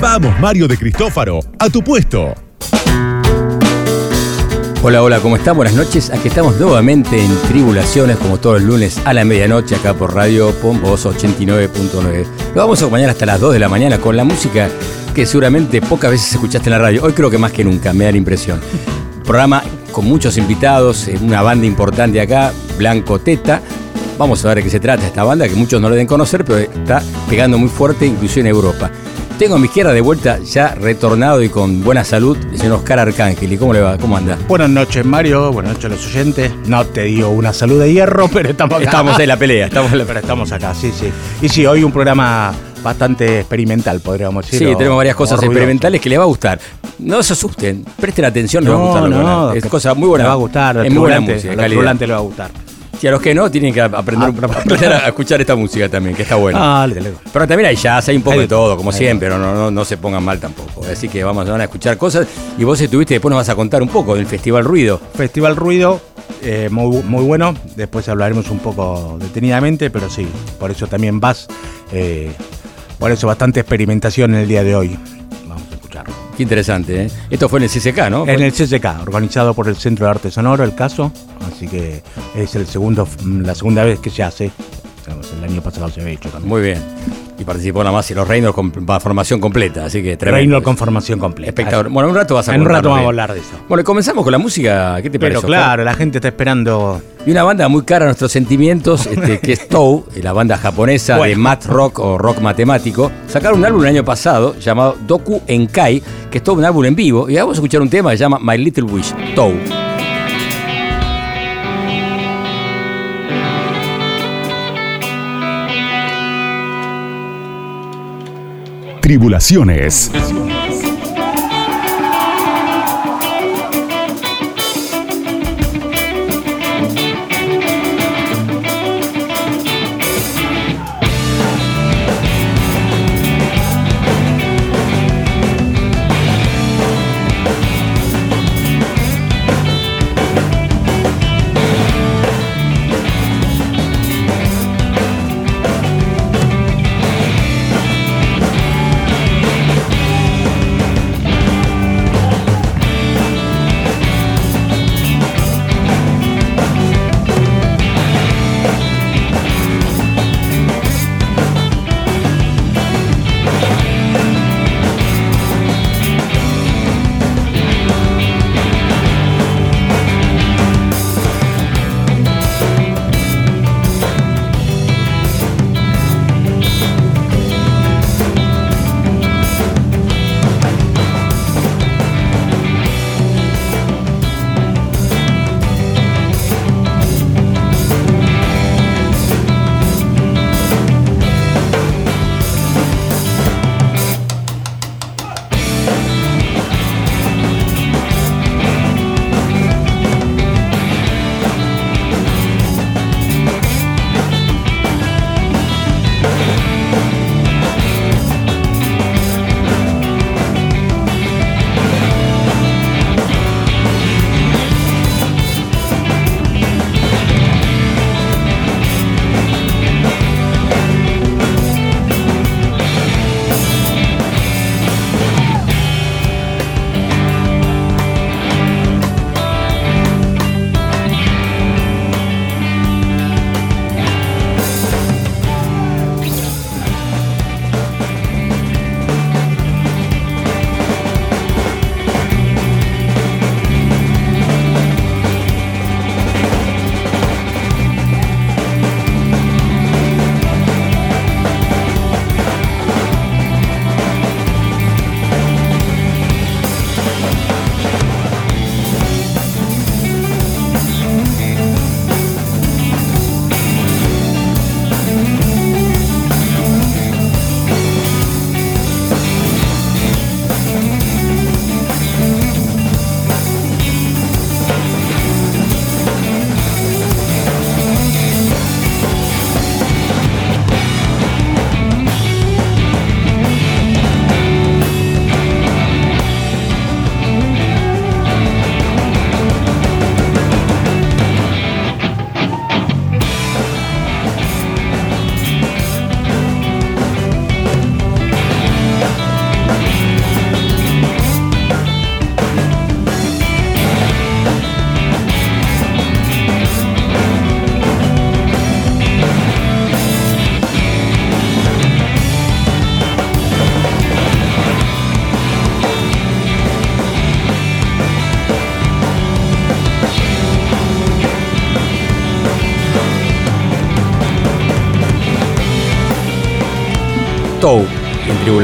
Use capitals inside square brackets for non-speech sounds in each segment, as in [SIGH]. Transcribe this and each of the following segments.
Vamos, Mario de Cristófaro, a tu puesto. Hola, hola, ¿cómo están? Buenas noches. Aquí estamos nuevamente en Tribulaciones, como todos los lunes a la medianoche, acá por Radio Pomboso 89.9. Lo vamos a acompañar hasta las 2 de la mañana con la música que seguramente pocas veces escuchaste en la radio. Hoy creo que más que nunca, me da la impresión. Programa con muchos invitados, una banda importante acá, Blanco Teta. Vamos a ver de qué se trata esta banda, que muchos no lo deben conocer, pero está pegando muy fuerte, incluso en Europa. Tengo a mi izquierda de vuelta, ya retornado y con buena salud, el señor Oscar Arcángel. ¿Y cómo le va? ¿Cómo anda? Buenas noches, Mario. Buenas noches a los oyentes. No te digo una salud de hierro, [LAUGHS] pero estamos acá. Estamos en la pelea. Estamos, pero estamos acá, sí, sí. Y sí, hoy un programa bastante experimental, podríamos decir. Sí, tenemos varias cosas experimentales que les va a gustar. No se asusten, presten atención, les va a gustar. no, a- es cosa muy buena. Le va a gustar. Es muy buena música. Al le va a gustar. Y a los que no, tienen que aprender, Ah, aprender a escuchar esta música también, que está buena. Ah, dale, dale. Pero también hay jazz, hay un poco Hay de todo, todo, como siempre, no, no, no se pongan mal tampoco. Así que vamos van a escuchar cosas. Y vos estuviste, después nos vas a contar un poco del Festival Ruido. Festival Ruido, eh, muy, muy bueno. Después hablaremos un poco detenidamente, pero sí, por eso también vas. eh, por eso bastante experimentación en el día de hoy. Qué interesante, ¿eh? Esto fue en el CCK, ¿no? En el CCK, organizado por el Centro de Arte Sonoro, el caso. Así que es el segundo, la segunda vez que se hace. El año pasado se había hecho también. Muy bien. Y participó nada más y los reinos con formación completa, así que tremendo. Reino con formación completa. Espectacular. Bueno, en un rato vas a En un rato vamos a hablar de eso. Bueno, comenzamos con la música. ¿Qué te Pero claro, la gente está esperando. Y una banda muy cara a nuestros sentimientos, este, que es Tou, [LAUGHS] la banda japonesa de math rock o rock matemático. Sacaron un álbum el año pasado llamado Doku Enkai, que es todo un álbum en vivo. Y vamos a escuchar un tema que se llama My Little Wish, Tou. Tribulaciones.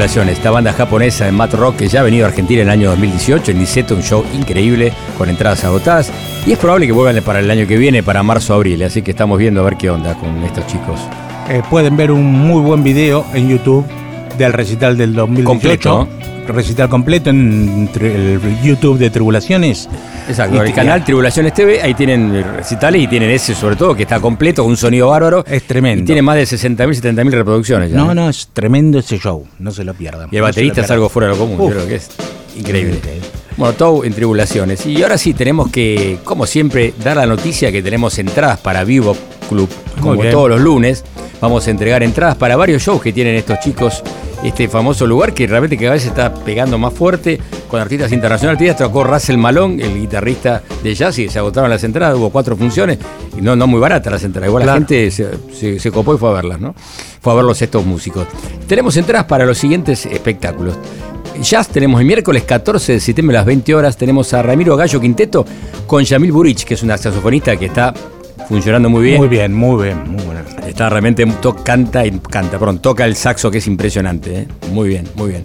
Esta banda japonesa de Matt Rock que ya ha venido a Argentina en el año 2018 en Niceto, un show increíble con entradas agotadas y es probable que vuelvan para el año que viene, para marzo o abril, así que estamos viendo a ver qué onda con estos chicos. Eh, pueden ver un muy buen video en YouTube del recital del 2018. Completo. Recital completo en el YouTube de Tribulaciones. Exacto, Y- el canal Tribulaciones TV, ahí tienen recitales y tienen ese sobre todo que está completo, con un sonido bárbaro. Es tremendo. Y tiene más de 60.000, 70.000 reproducciones. ya, No, ¿eh? no, es tremendo ese show. No se lo pierdan. Y el No baterista es algo fuera de lo común, Uf. yo creo que es increíble. Increíble. Bueno, todo en tribulaciones. Y ahora sí tenemos que, como siempre, dar la noticia que tenemos entradas para Vivo Club, como todos los lunes. Vamos a entregar entradas para varios shows que tienen estos chicos, este famoso lugar que realmente cada vez está pegando más fuerte con artistas internacionales. Día tocó Russell Malone, el guitarrista de jazz, y se agotaron las entradas, hubo cuatro funciones, y no, no muy baratas las entradas. Igual Claro. la gente se, se- se copó y fue a verlas, ¿no? Fue a verlos estos músicos. Tenemos entradas para los siguientes espectáculos. Jazz tenemos el miércoles 14 de septiembre a las 20 horas. Tenemos a Ramiro Gallo Quinteto con Yamil Burich, que es una saxofonista que está funcionando muy bien. Muy bien, muy bien, muy buena. Está realmente, to- canta y canta, perdón, toca el saxo que es impresionante. ¿eh? Muy bien, muy bien.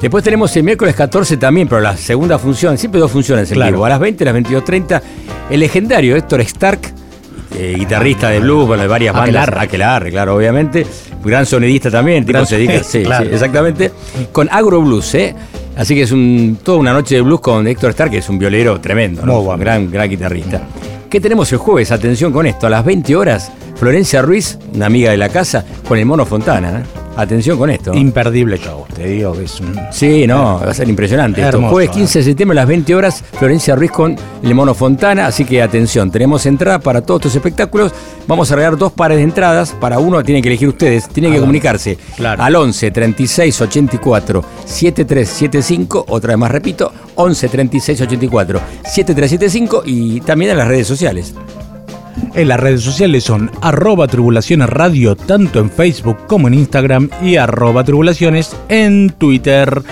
Después tenemos el miércoles 14 también, pero la segunda función, siempre dos funciones en Claro. vivo. A las 20 y a las 22.30, el legendario Héctor Stark, eh, guitarrista de blues, bueno, de varias bandas. Aquelarre. Aquelarre, claro, obviamente. Gran sonidista también, tipo Gran se dedica, sí, claro. sí, exactamente. Con Agro Blues, ¿eh? Así que es un, toda una noche de blues con Héctor Stark, que es un violero tremendo, ¿no? Muy bueno. gran, gran guitarrista. ¿Qué tenemos el jueves? Atención con esto, a las 20 horas, Florencia Ruiz, una amiga de la casa, con el Mono Fontana. ¿eh? Atención con esto. Imperdible show, te digo que es un. Sí, no, va a ser impresionante. esto. Hermoso, Jueves ¿eh? 15 de septiembre a las 20 horas, Florencia Ruiz con el Mono Fontana. Así que atención, tenemos entrada para todos estos espectáculos. Vamos a regalar dos pares de entradas. Para uno tienen que elegir ustedes, tienen que comunicarse claro. al 11 36 84 7375. Otra vez más repito, 11 36 84 7375 y también en las redes sociales. En las redes sociales son arroba tribulaciones radio, tanto en Facebook como en Instagram, y arroba tribulaciones en Twitter.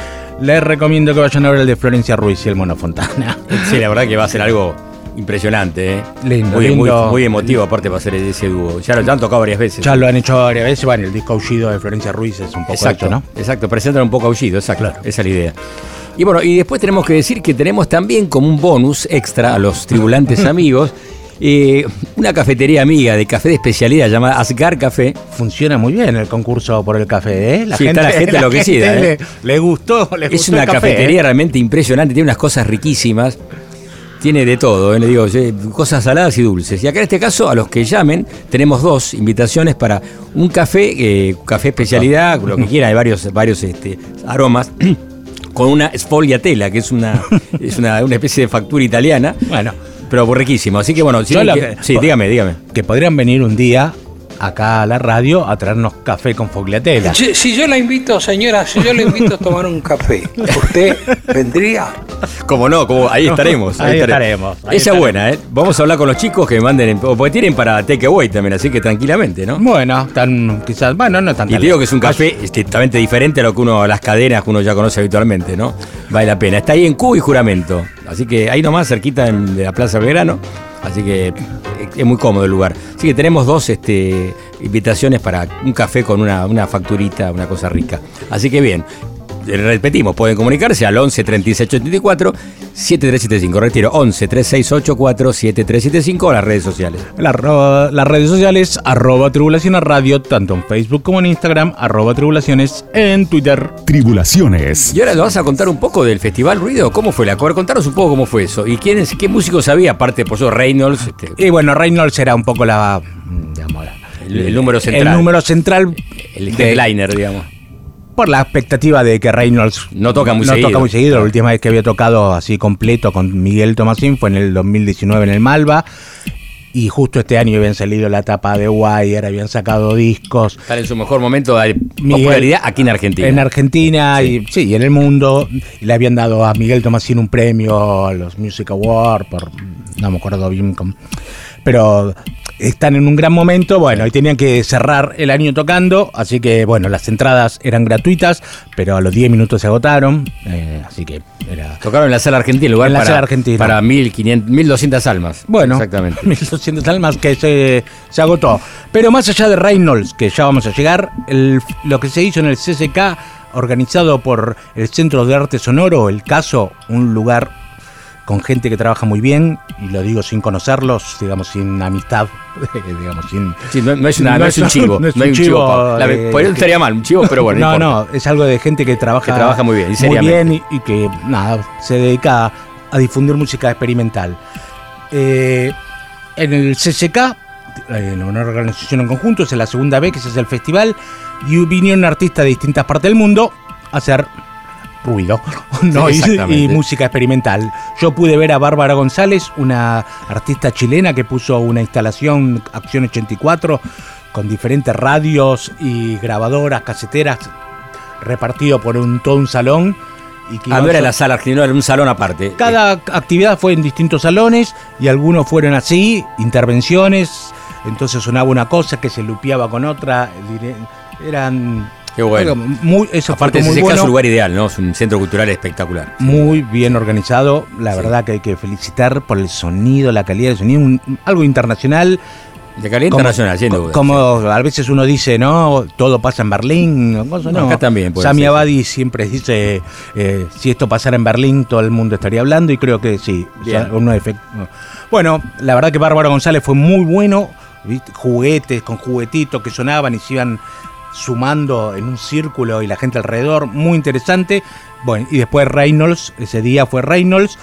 Les recomiendo que vayan a ver el de Florencia Ruiz y el Mono Fontana. [LAUGHS] Sí, la verdad que va a ser algo impresionante. ¿eh? Lindo, muy, muy- lindo. muy emotivo aparte para hacer ese dúo. Ya lo ya han tocado varias veces. Ya lo han hecho varias veces, bueno, el disco aullido de Florencia Ruiz es un poco Exacto, ¿no? exacto, presentan un poco aullido, exacto, esa es la idea. Y bueno, y después tenemos que decir que tenemos también como un bonus extra a los tribulantes [LAUGHS] amigos, eh, una cafetería amiga de café de especialidad llamada Asgar Café. Funciona muy bien el concurso por el café, ¿eh? Sí, está la gente [LAUGHS] enloquecida, gente ¿eh? Le, le gustó, le Es gustó una el café, cafetería ¿eh? realmente impresionante, tiene unas cosas riquísimas. Tiene de todo, ¿eh? le digo, eh, cosas saladas y dulces. Y acá en este caso, a los que llamen, tenemos dos invitaciones para un café, café especialidad, lo que quiera, hay varios, varios este, aromas, [CLEARS THROAT] con una sfogliatela, que es una, [LAUGHS] es una, una especie de factura italiana, Bueno, pero riquísimo. Así que bueno, si no la- sí, dígame, dígame. que podrían venir un día acá a la radio a traernos café con fogliatela. Si, si yo la invito, señora, si yo la invito a tomar un café, ¿usted vendría? Como no, como ahí estaremos. Ahí estaremos, ahí Esa es estaremos. buena, ¿eh? Vamos a hablar con los chicos que manden, o porque tienen para takeaway también, así que tranquilamente, ¿no? Bueno, tan quizás, bueno, no tan Y te digo que es un café totalmente diferente a lo que uno, a las cadenas que uno ya conoce habitualmente, ¿no? Vale la pena. Está ahí en Cuba y Juramento. Así que ahí nomás, cerquita en- de la Plaza Belgrano. Así que eh, es muy cómodo el lugar. Así que tenemos dos este, invitaciones para un café con una, una facturita, una cosa rica. Así que bien. Repetimos, pueden comunicarse al 11 36 84 7375. Retiro, 11 3684 7375 o las redes sociales. La las redes sociales, arroba tribulaciones radio, tanto en Facebook como en Instagram, arroba tribulaciones en Twitter. Tribulaciones. Y ahora nos vas a contar un poco del Festival Ruido. ¿Cómo fue la cover? Contanos un poco cómo fue eso. ¿Y quiénes, qué músicos había? Aparte, por eso Reynolds, este, Y bueno, Reynolds era un poco la, digamos, la- el, el número central. el número central El de- headliner, digamos. Por la expectativa de que Reynolds No toca muy no seguido. toca muy seguido. La última vez que había tocado así completo con Miguel Tomasín fue en el 2019 en el Malva. Y justo este año habían salido la tapa de Wire, habían sacado discos. Están en su mejor momento de Miguel- popularidad aquí en Argentina. En Argentina y sí, y en el mundo. Y le habían dado a Miguel Tomasín un premio a los Music Awards por no me acuerdo bien. Pero están en un gran momento, bueno, y tenían que cerrar el año tocando, así que bueno, las entradas eran gratuitas, pero a los 10 minutos se agotaron, eh, así que era... Tocaron en la sala argentina, lugar En la para, sala argentina. para 1500, 1200 almas. Bueno, exactamente. 1200 almas que se, se agotó. Pero más allá de Reynolds, que ya vamos a llegar, el- lo que se hizo en el CCK, organizado por el Centro de Arte Sonoro, el caso, un lugar con gente que trabaja muy bien, y lo digo sin conocerlos, digamos, sin amistad, [LAUGHS] digamos, sin... Sí, no, no es, una- no es un chivo. [LAUGHS] no es un un chivo. chivo, pa- la- eh, por eso estaría mal, un chivo, pero bueno. [LAUGHS] no, no, es algo de gente que trabaja, Que trabaja muy bien, y muy bien y, y que nada, se dedica a, a difundir música experimental. Eh, en el CCK, eh, en una organización en conjunto, es la segunda vez que se hace el festival y vinieron artistas de distintas partes del mundo a hacer ruido [LAUGHS] ¿no? y, música experimental. Yo pude ver a Bárbara González, una artista chilena que puso una instalación Acción 84 con diferentes radios y grabadoras, caseteras, repartido por un, todo un salón. Y que Ah, no iban era so- la sala argentina, era un salón aparte. cada actividad fue en distintos salones y algunos fueron así, intervenciones. Entonces sonaba una cosa que se lupeaba con otra. Eran. Qué bueno. Muy, eso Aparte, muy ese bueno, es un lugar ideal, ¿no? Es un centro cultural espectacular. muy bien organizado. La Sí. verdad que hay que felicitar por el sonido, la calidad del sonido. un- algo internacional. De calidad Como- internacional, sin duda. Como a veces uno dice, no, todo pasa en Berlín. No, no. acá también Sami Abadi siempre dice, eh, si esto pasara en Berlín, todo el mundo estaría hablando y creo que sí. o sea, Bien. uno efect- Bueno, la verdad que Bárbara González fue muy bueno. ¿viste? Juguetes con juguetitos que sonaban y se iban sumando en un círculo y la gente alrededor. Muy interesante. Bueno, y después Reynolds, ese día fue Reynolds.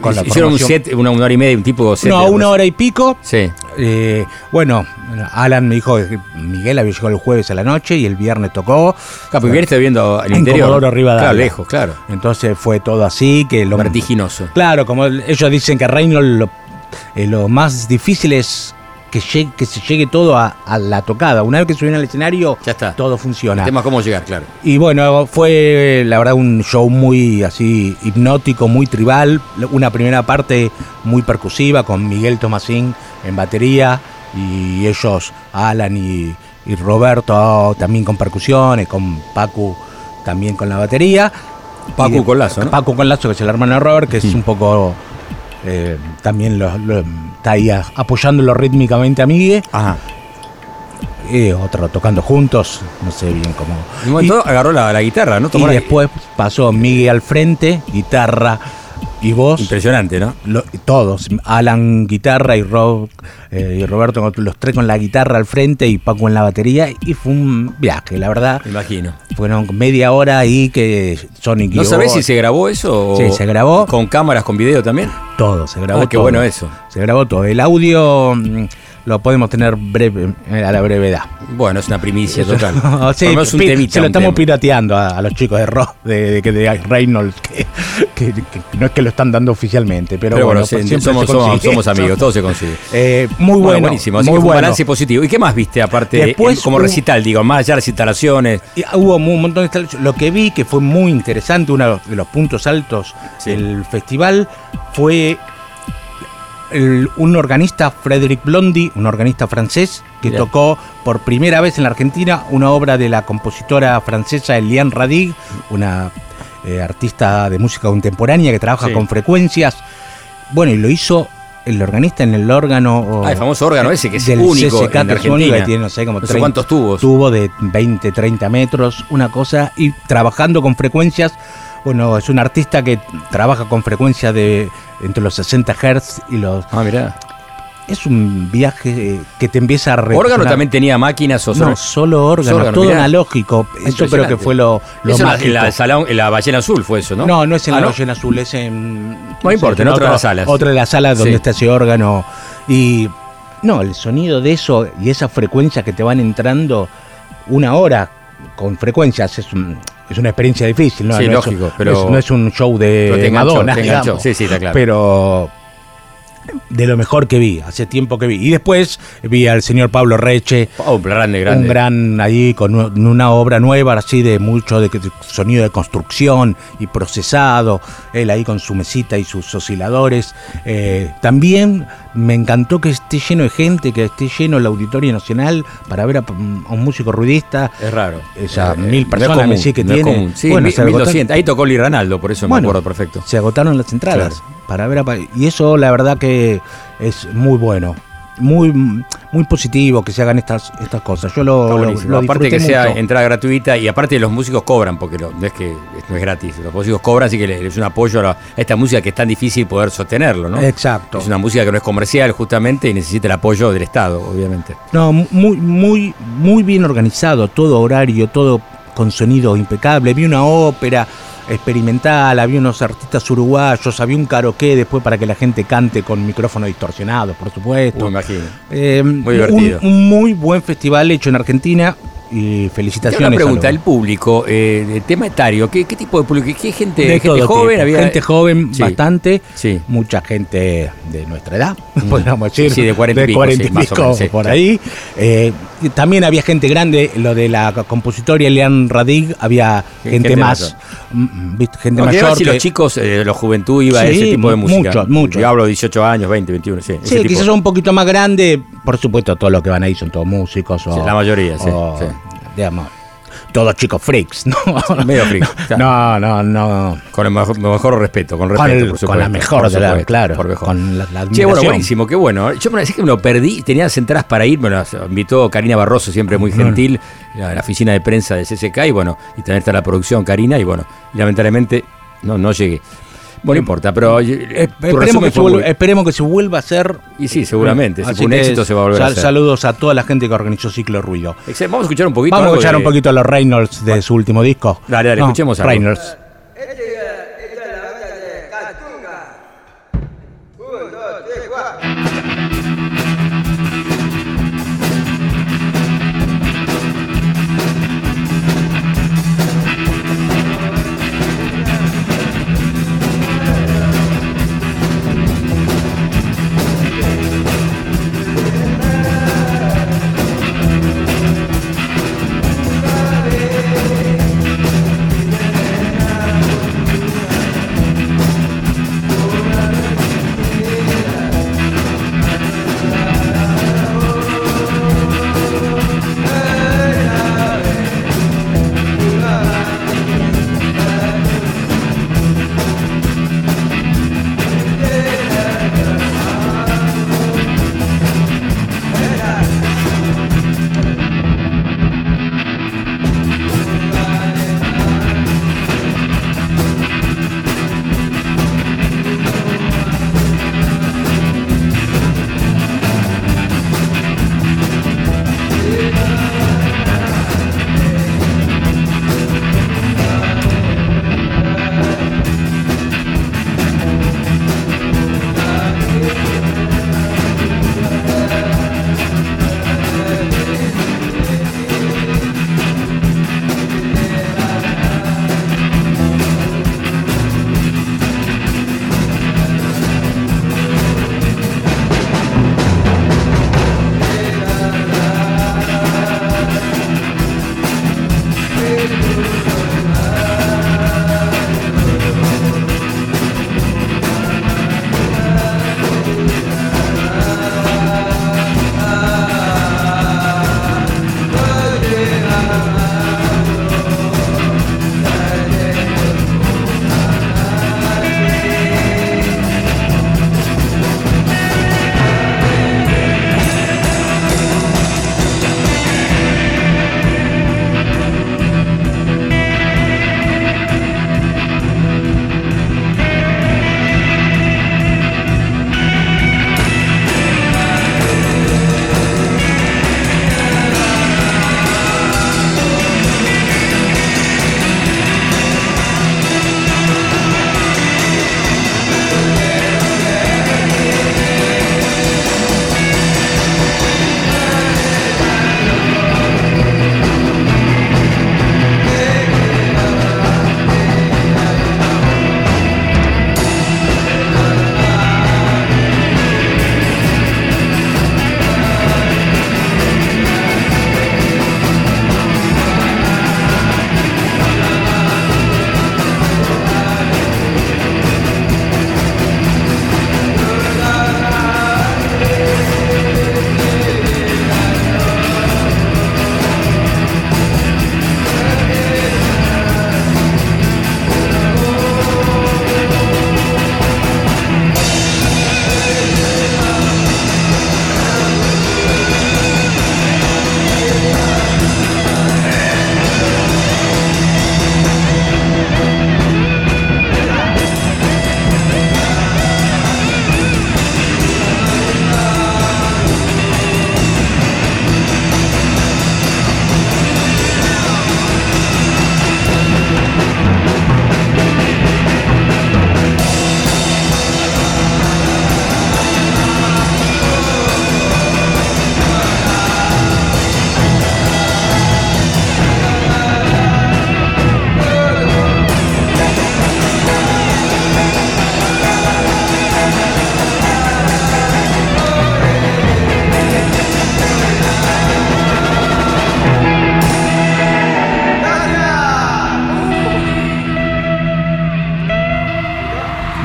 Con la Hicieron un set, una, una hora y media, un tipo set. No, una hora y pico. Sí. Eh, bueno, Alan me dijo que Miguel había llegado el jueves a la noche y el viernes tocó. Capaz bien está viendo el En interior. Comodoro Rivadavia. Claro, lejos, claro. Entonces fue todo así, que lo Vertiginoso. Claro, como ellos dicen que Reynolds lo, eh, lo más difícil es que, llegue- que se llegue todo a, a la tocada. Una vez que subieron al escenario, Ya está. todo El funciona. tema es cómo llegar, claro. Y bueno, fue la verdad un show muy así hipnótico, muy tribal. Una primera parte muy percusiva con Miguel Tomasín en batería y ellos, Alan y, y Roberto, también con percusiones, con Pacu también con la batería. De- con Lazo, ¿no? Pacu con Lazo, que es el hermano de Robert, que es un poco eh, también lo, lo- está ahí apoyándolo rítmicamente a Miguel. Ajá. Y otro tocando juntos, no sé bien cómo. En un momento agarró la, la guitarra, ¿no? Y la- después pasó Miguel al frente, guitarra y voz. Impresionante, ¿no? lo- todos, Alan guitarra y, Rob, eh, y Roberto, los tres con la guitarra al frente y Paco en la batería. Y fue un viaje, la verdad. Me imagino. Fueron media hora ahí que Sonic ¿No sabés si se grabó eso? o- Sí, se grabó. ¿Con cámaras, con video también? Todo, se grabó Ah, qué todo. bueno eso. Se grabó todo. El audio mm, lo podemos tener breve, eh, a la brevedad. Bueno, es una primicia total. [LAUGHS] Sí, menos un temita, se lo un estamos tema. pirateando a, a los chicos de Rock, de, de, de Reynolds, que, que- que no es que lo están dando oficialmente, pero, Pero, bueno, bueno, pues somos, amigos, todo se consigue. [LAUGHS] Eh, muy bueno, buenísimo. Así muy que fue un bueno. balance positivo. ¿Y qué más viste aparte? Después en- como hubo- recital, digo, más allá de las instalaciones. Y hubo un montón de instalaciones. Lo que vi que fue muy interesante, uno de los puntos altos Sí. del festival fue el- un organista, Frédéric Blondy, un organista francés, que tocó por primera vez en la Argentina una obra de la compositora francesa Eliane Radig, una eh, artista de música contemporánea que trabaja Sí. con frecuencias. Bueno, y lo hizo el organista en el órgano. Ah, el famoso órgano ese que es del único CSK, en Argentina. que tiene, no sé, como No sé 30 cuántos tubos. tubo de 20, 30 metros, una cosa, y trabajando con frecuencias. Bueno, es un artista que trabaja con frecuencias de entre los 60 Hz y los. Ah, mirá. Es un viaje eh, que te empieza a ¿Órgano resonar. también tenía máquinas o No, solo? solo órgano, Solo todo mirá. analógico. Eso creo que fue lo, lo Eso en la- salón- en la ballena azul fue eso, ¿no? ¿no? no, es en Ah, la ¿no? ballena azul, es en. No importa, en otra de las salas. Otra de las salas donde Sí. está ese órgano. Y. No, el sonido de eso y esa frecuencia que te van entrando una hora con frecuencias es, un- es una experiencia difícil, ¿no? Sí, No lógico, pero- no es, no es un show de te enganchó, Madonna, te digamos. Sí, sí, está claro. Pero de lo mejor que vi, hace tiempo que vi. Y después vi al señor Pablo Reche, Oh, un grande, grande. un gran ahí con una obra nueva, así de mucho de, de sonido de construcción y procesado, él ahí con su mesita y sus osciladores. Eh, también me encantó que esté lleno de gente, que esté lleno el Auditorio Nacional para ver a, a un músico ruidista. Es raro. Esa Eh, mil no personas común, me decís que no tiene. Sí, Bueno, mil- se agotaron- 1200. Ahí tocó Lee Ranaldo, por eso me acuerdo perfecto. Se agotaron las entradas para ver a y eso la verdad que es muy bueno. Muy muy positivo que se hagan estas estas cosas. Yo lo, lo- lo aparte que sea entrada gratuita y aparte los músicos cobran, porque no, no es que no es gratis, los músicos cobran, así que es un apoyo a, la- a esta música que es tan difícil poder sostenerlo, ¿no? Exacto. Es una música que no es comercial justamente y necesita el apoyo del Estado, obviamente. No, muy, muy, muy bien organizado, todo horario, todo con sonido impecable. Vi una ópera experimental, había unos artistas uruguayos, había un karaoke después para que la gente cante con micrófono distorsionado, por supuesto. Me imagino. Eh, Muy un- divertido. Un, muy buen festival hecho en Argentina y felicitaciones. una pregunta, el público, eh, el tema etario, ¿qué, qué tipo de público? ¿Qué gente, de gente joven? tipo. Había, gente joven, Sí. bastante, Sí. mucha gente de nuestra edad, [LAUGHS] podríamos decir, Sí, de 40 y pico, sí, o menos, por ahí. Eh, también había gente grande, lo de la compositora Elian Radig, había gente, gente más, mayor. mm, ¿viste? gente No, mayor. si que- los chicos, eh, la juventud iba a ese tipo de música. muchos, muchos. Yo hablo de 18 años, 20, 21, sí. Sí, quizás un poquito más grande, por supuesto todos los que van ahí son todos músicos. O, la mayoría, o, sí. Digamos, todos chicos freaks, ¿no? Medio freak, claro. [LAUGHS] No, no, no. Con el mejor, mejor respeto, con Con, respeto, el- por supuesto. con la mejor por de la, claro, por mejor. con la, la Che, bueno, buenísimo, qué bueno. Yo me que me lo perdí, tenía las entradas para ir, me las invitó Karina Barroso, siempre muy gentil, la, la oficina de prensa de CCK, y bueno, y también está la producción Karina, y bueno, y lamentablemente no, no llegué. Bueno, no importa, pero eh, Eh, esperemos, que se vuelva, muy- esperemos que se vuelva a hacer. Y sí, seguramente, si Así fue un que éxito se va a volver a hacer. Saludos a toda la gente que organizó Ciclo Ruido. Vamos a escuchar un poquito. Vamos a escuchar de- un poquito a los Reynolds de su último disco. Dale, dale, escuchemos algo. Reynolds.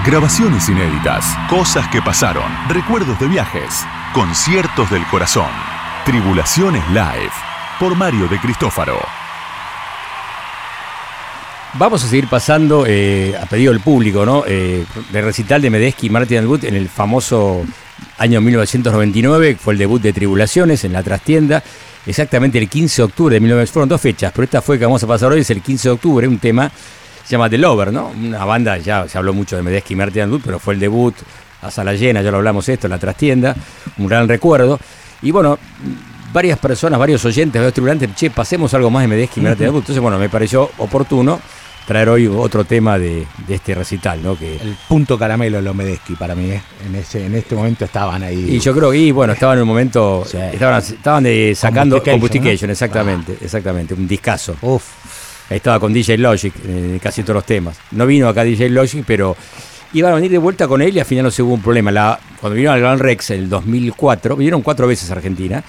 Grabaciones inéditas, cosas que pasaron, recuerdos de viajes, conciertos del corazón. Tribulaciones Live, por Mario de Cristófaro. Vamos a seguir pasando eh, a pedido del público, ¿no? Eh, de recital de Medesky y Martin Wood en el famoso año 1999, fue el debut de Tribulaciones en la trastienda, exactamente el 15 de octubre de 1999. Fueron dos fechas, pero esta fue que vamos a pasar hoy, es el 15 de octubre, un tema se llama The Lover, ¿no? Una banda, ya se habló mucho de Medesky y Martin Wood, pero fue el debut a sala llena, ya lo hablamos esto, en la trastienda, un gran recuerdo. Y bueno, varias personas, varios oyentes, varios tribulantes, che, pasemos algo más de Medesky y Martin Wood. Entonces, bueno, me pareció oportuno traer hoy otro tema de, de, este recital, ¿no? Que, el punto caramelo de los Medesky para mí, ¿eh? en ese en este momento estaban ahí. Y yo creo que, bueno, estaban en un momento, [LAUGHS] sí. estaban, estaban de, sacando Combustication, ¿no? exactamente, ah. exactamente, un discazo. Uf. Ahí estaba con DJ Logic, en casi todos los temas. No vino acá DJ Logic, pero iban a venir de vuelta con él y al final no se hubo un problema. La, cuando vinieron al Gran Rex en el 2004, vinieron cuatro veces a Argentina.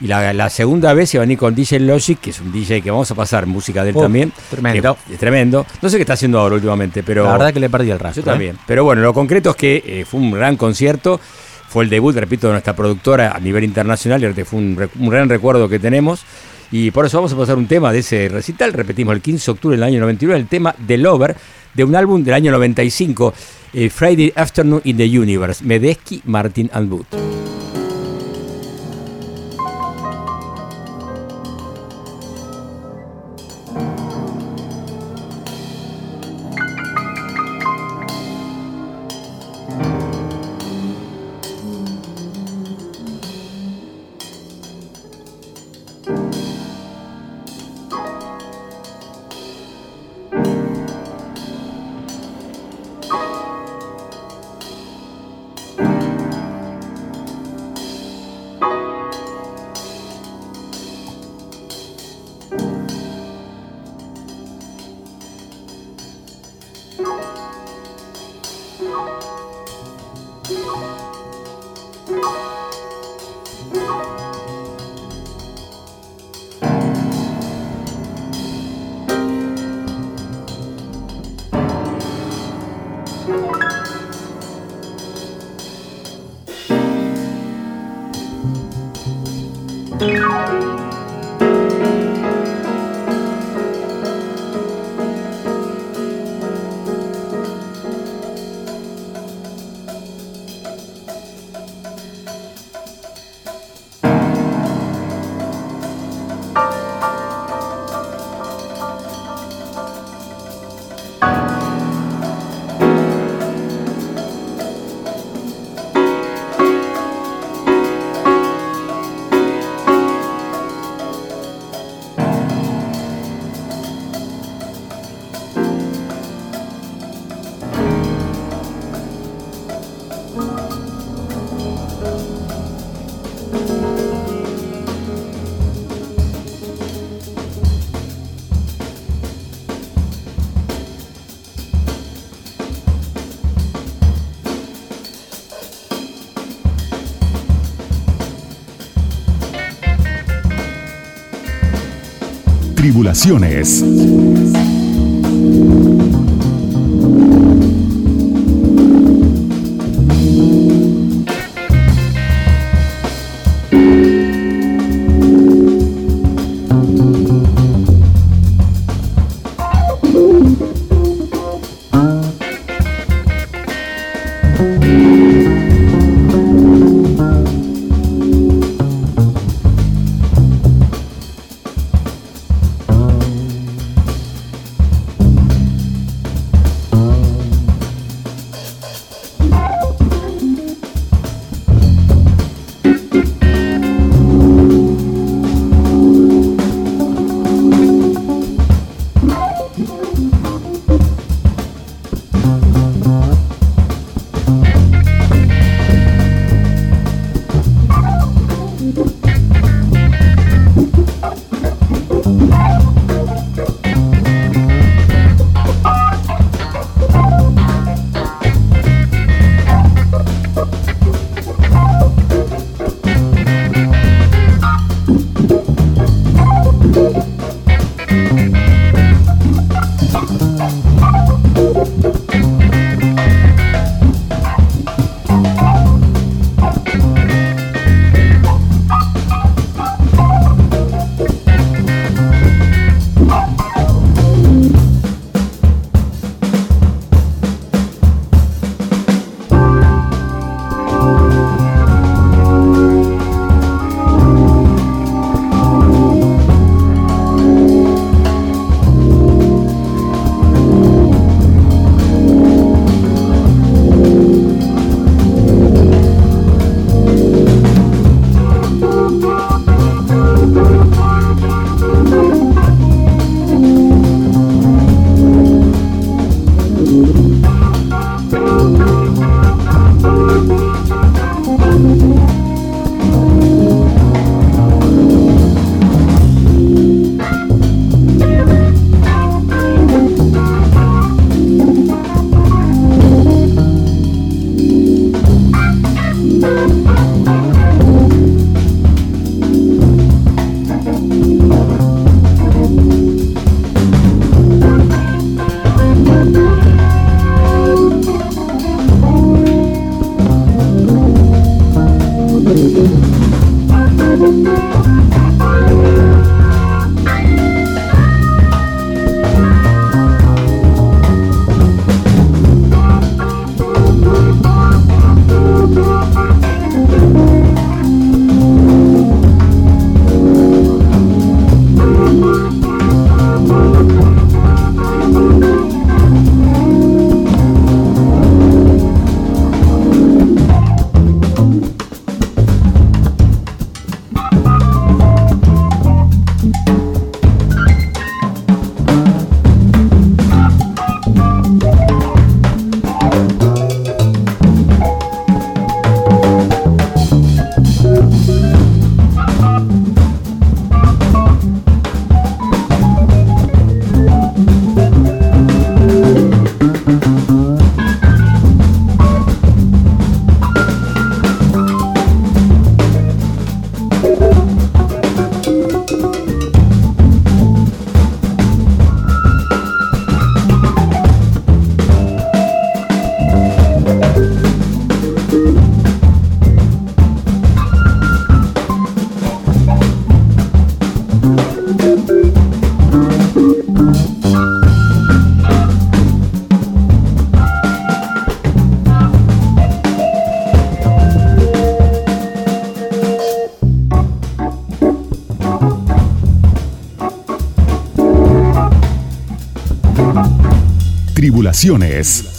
Y la, la, segunda vez iba a venir con DJ Logic, que es un DJ que vamos a pasar música de él también. tremendo. es tremendo. No sé qué está haciendo ahora últimamente, pero. La verdad que le perdí el rastro. Yo también. Pero bueno, lo concreto es que eh, fue un gran concierto. Fue el debut, repito, de nuestra productora a nivel internacional. Y fue un, un gran recuerdo que tenemos. Y por eso vamos a pasar un tema de ese recital. Repetimos, el 15 de octubre del año 99, el tema The Lover, de un álbum del año 95, eh, Friday Afternoon in the Universe, Medesky, Martin and Wood. Tribulaciones. Tribulaciones.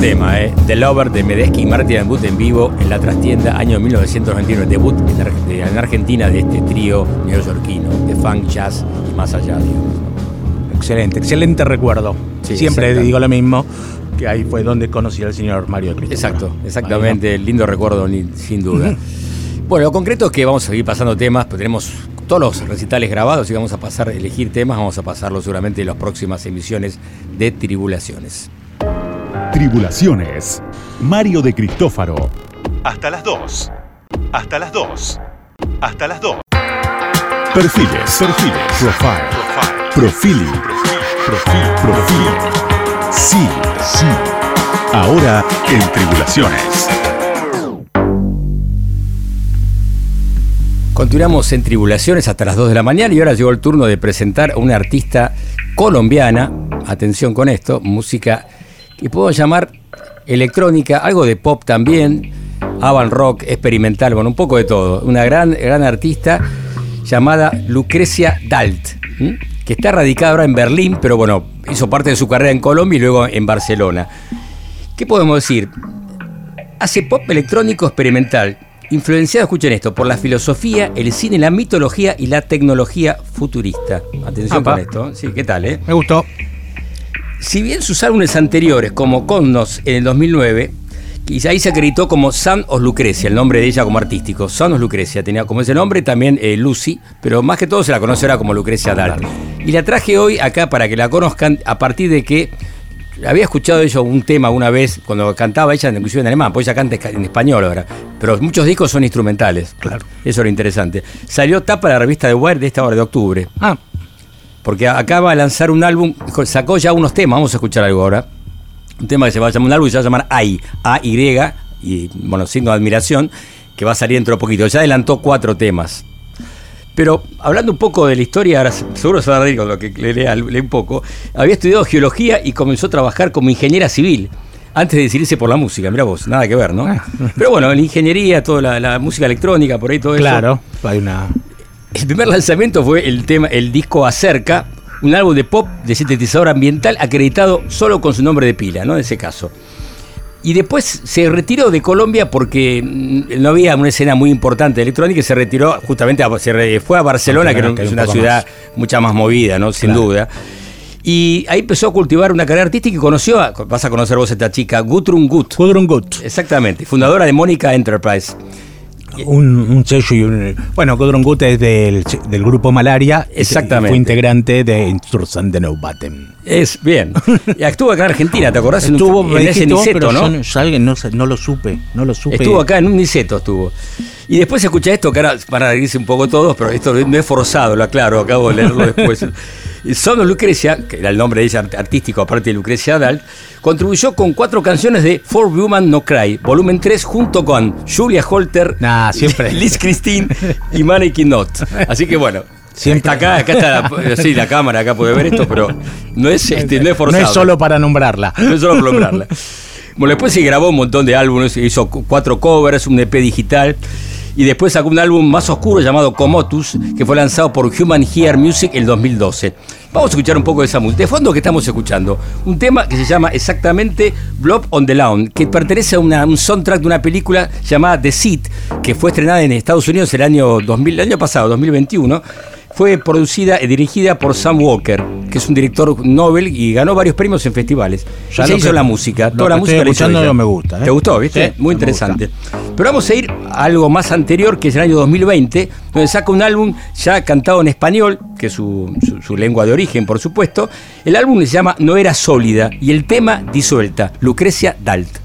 Tema, ¿eh? The Lover de Medeski y Martin But en vivo en la trastienda año 1999. Debut en, Argentina de este trío neoyorquino de funk, jazz y más allá, digamos. Excelente, excelente recuerdo. Sí, Siempre digo lo mismo, que ahí fue donde conocí al señor Mario Cristo. Exacto, exactamente, lindo recuerdo sin duda. Bueno, lo concreto es que vamos a seguir pasando temas, pero tenemos todos los recitales grabados y vamos a pasar elegir temas, vamos a pasarlos seguramente en las próximas emisiones de Tribulaciones. Tribulaciones. Mario de Cristófaro. Hasta las 2. Hasta las 2. Hasta las 2. Perfiles. Perfiles. Profile. Profiling. Profil. Profil. Sí. Sí. Ahora en Tribulaciones. Continuamos en Tribulaciones hasta las 2 de la mañana y ahora llegó el turno de presentar a una artista colombiana, atención con esto, música que puedo llamar electrónica, algo de pop también, avant rock, experimental, bueno, un poco de todo. Una gran, gran artista llamada Lucrecia Dalt, ¿m? que está radicada ahora en Berlín, pero bueno, hizo parte de su carrera en Colombia y luego en Barcelona. ¿Qué podemos decir? Hace pop electrónico experimental, influenciado, escuchen esto, por la filosofía, el cine, la mitología y la tecnología futurista. Atención Apa. con esto. Sí, ¿qué tal, eh? Me gustó. Si bien sus álbumes anteriores, como Connos en el 2009, y ahí se acreditó como Son of Lucrecia, el nombre de ella como artístico. Son of Lucrecia tenía como ese nombre también eh, Lucy, pero más que todo se la conoce ahora como Lucrecia Dalt. Y la traje hoy acá para que la conozcan a partir de que había escuchado ella un tema una vez cuando cantaba ella, inclusive en alemán, pues ella canta en español ahora. Pero muchos discos son instrumentales. Claro. Eso es lo interesante. Salió tapa de la revista de Wire de esta hora de octubre. Ah, Porque acaba de lanzar un álbum, sacó ya unos temas, vamos a escuchar algo ahora. Un tema que se va a llamar, un álbum que se va a llamar AI, A-Y, y bueno, signo de admiración, que va a salir dentro de poquito. Ya adelantó cuatro temas. Pero hablando un poco de la historia, ahora se- seguro se va a reír con lo que le lea lee un poco. Había estudiado geología y comenzó a trabajar como ingeniera civil. Antes de decidirse por la música, mira vos, nada que ver, ¿no? Pero bueno, la ingeniería, toda la, la música electrónica, por ahí todo eso. claro. Hay una. El primer lanzamiento fue el tema, el disco Acerca, un álbum de pop de sintetizador ambiental acreditado solo con su nombre de pila, ¿no? En ese caso. Y después se retiró de Colombia porque mm, no había una escena muy importante de electrónica y se retiró justamente, a- se fue a Barcelona, que que es un una ciudad mucha más movida, ¿no? Sin Claro. duda. Y ahí empezó a cultivar una carrera artística y conoció, a- vas a conocer vos a esta chica, Gudrun Gut. Gudrun Gut. Exactamente, fundadora de Mónica Enterprise. Un, un sello y un. Bueno, Gudrun Gut es del, del grupo Malaria. Exactamente. y Fue integrante de Instrucción de Neubaten. Es bien. Y estuvo acá en Argentina, ¿te acordás? En un- Estuvo, en, ese vos, Niceto, pero ¿no? yo no, alguien no, no lo supe. No lo supe. Estuvo acá en un Niceto, estuvo. Y después escucha esto, que ahora van a reírse un poco todos, pero esto no es forzado, lo aclaro, acabo de leerlo después. [LAUGHS] Sono Lucrecia, que era el nombre de ella art- artístico, aparte de Lucrecia Dalt, contribuyó con cuatro canciones de For Woman No Cry, volumen 3, junto con Julia Holter, Nah, siempre. [LAUGHS] Liz Christine y Mannequin Not. Así que bueno. Siempre. Está acá, acá está la, sí, la cámara, acá puede ver esto, pero no es, este, no es no forzado. es solo para nombrarla. No es solo por nombrarla. Bueno, después se grabó un montón de álbumes, hizo cu- cuatro covers, un EP digital. Y después sacó un álbum más oscuro llamado Comotus, que fue lanzado por Human Hear Music el 2012. Vamos a escuchar un poco de esa música. De fondo que estamos escuchando, un tema que se llama exactamente Blob on the Lawn, que pertenece a un soundtrack de una película llamada The Seat, que fue estrenada en Estados Unidos el año 2000, el año pasado, 2021. Fue producida y dirigida por Sam Walker, que es un director Nobel y ganó varios premios en festivales. Ya lo hizo que- la música, toda la estoy música hizo escuchando ella. me gusta, ¿eh? ¿Te gustó, viste? Sí, Muy interesante. Pero vamos a ir a algo más anterior, que es el año 2020, donde saca un álbum ya cantado en español, que es su, su- su lengua de origen, por supuesto. El álbum se llama No era sólida y el tema disuelta, Lucrecia Dalt.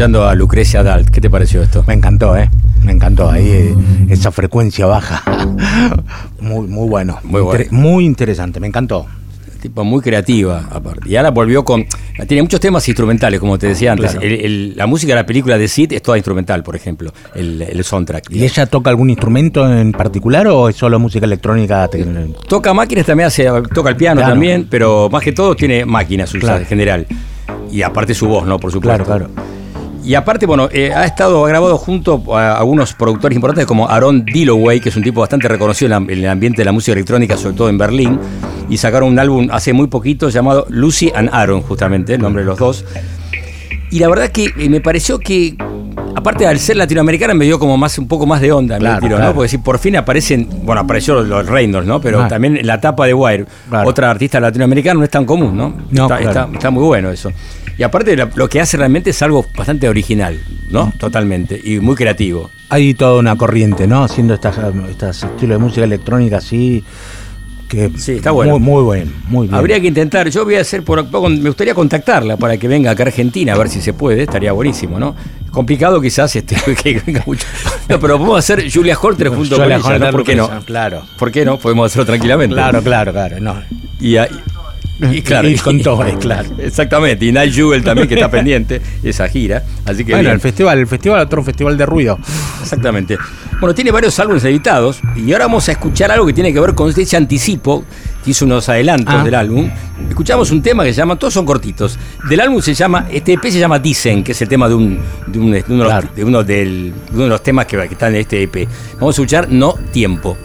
Escuchando a Lucrecia Dalt. ¿Qué te pareció esto? Me encantó, ¿eh? Me encantó ahí eh, esa frecuencia baja. [LAUGHS] muy, muy bueno. Muy bueno. Inter- muy interesante, me encantó. Tipo muy creativa, aparte. Y ahora volvió con. Tiene muchos temas instrumentales, como te decía antes. Claro. El- el- la música de la película de Sid es toda instrumental, por ejemplo. El, el soundtrack. ¿Y ella toca algún instrumento en particular o es solo música electrónica? Toca máquinas también, hace, toca el piano, también, pero más que todo tiene máquinas Claro. en general. Y aparte su voz, ¿no? Por supuesto. Claro, claro. Y aparte, bueno, eh, ha estado ha grabado junto a algunos productores importantes como Aaron Dilloway, que es un tipo bastante reconocido en, la- en el ambiente de la música electrónica, sobre todo en Berlín. Y sacaron un álbum hace muy poquito llamado Lucy and Aaron, justamente, el nombre de los dos. Y la verdad que eh, me pareció que, aparte al ser latinoamericana, me dio como más un poco más de onda, me Claro, tiro, claro. ¿no? Porque si por fin aparecen, bueno, apareció los Reynolds, ¿no? Pero también la tapa de Wire, otra artista latinoamericana no es tan común, ¿no? No, está- está muy bueno eso. Y aparte lo que hace realmente es algo bastante original, ¿no? Totalmente. Y muy creativo. Hay toda una corriente, ¿no? Haciendo estas, estas estilos de música electrónica así. Que Sí, está bueno. Muy, muy bien, muy bien. Habría que intentar, yo voy a hacer por me gustaría contactarla para que venga acá a Argentina a ver si se puede, estaría buenísimo, ¿no? Complicado quizás este, [LAUGHS] que venga mucho. No, pero podemos hacer Julia Holter junto Julia con ella, ¿Por qué no? Claro. ¿Por qué no? Podemos hacerlo tranquilamente. Claro, claro, claro. No. Y, ahí- y [LAUGHS] claro. Y [LAUGHS] con todo, claro. Exactamente. Y Night Jewel también que está [LAUGHS] pendiente, esa gira. Así que Bueno, bien. el festival, el festival, otro festival de ruido. Exactamente. Bueno, tiene varios álbumes editados y ahora vamos a escuchar algo que tiene que ver con ese anticipo que hizo unos adelantos Ah. del álbum. Escuchamos un tema que se llama, todos son cortitos. Del álbum se llama, este EP se llama Dicen, que es el tema de, un, de, un- de uno, de los- Claro. de uno del- de uno de los temas que, que están en este EP. Vamos a escuchar No Tiempo.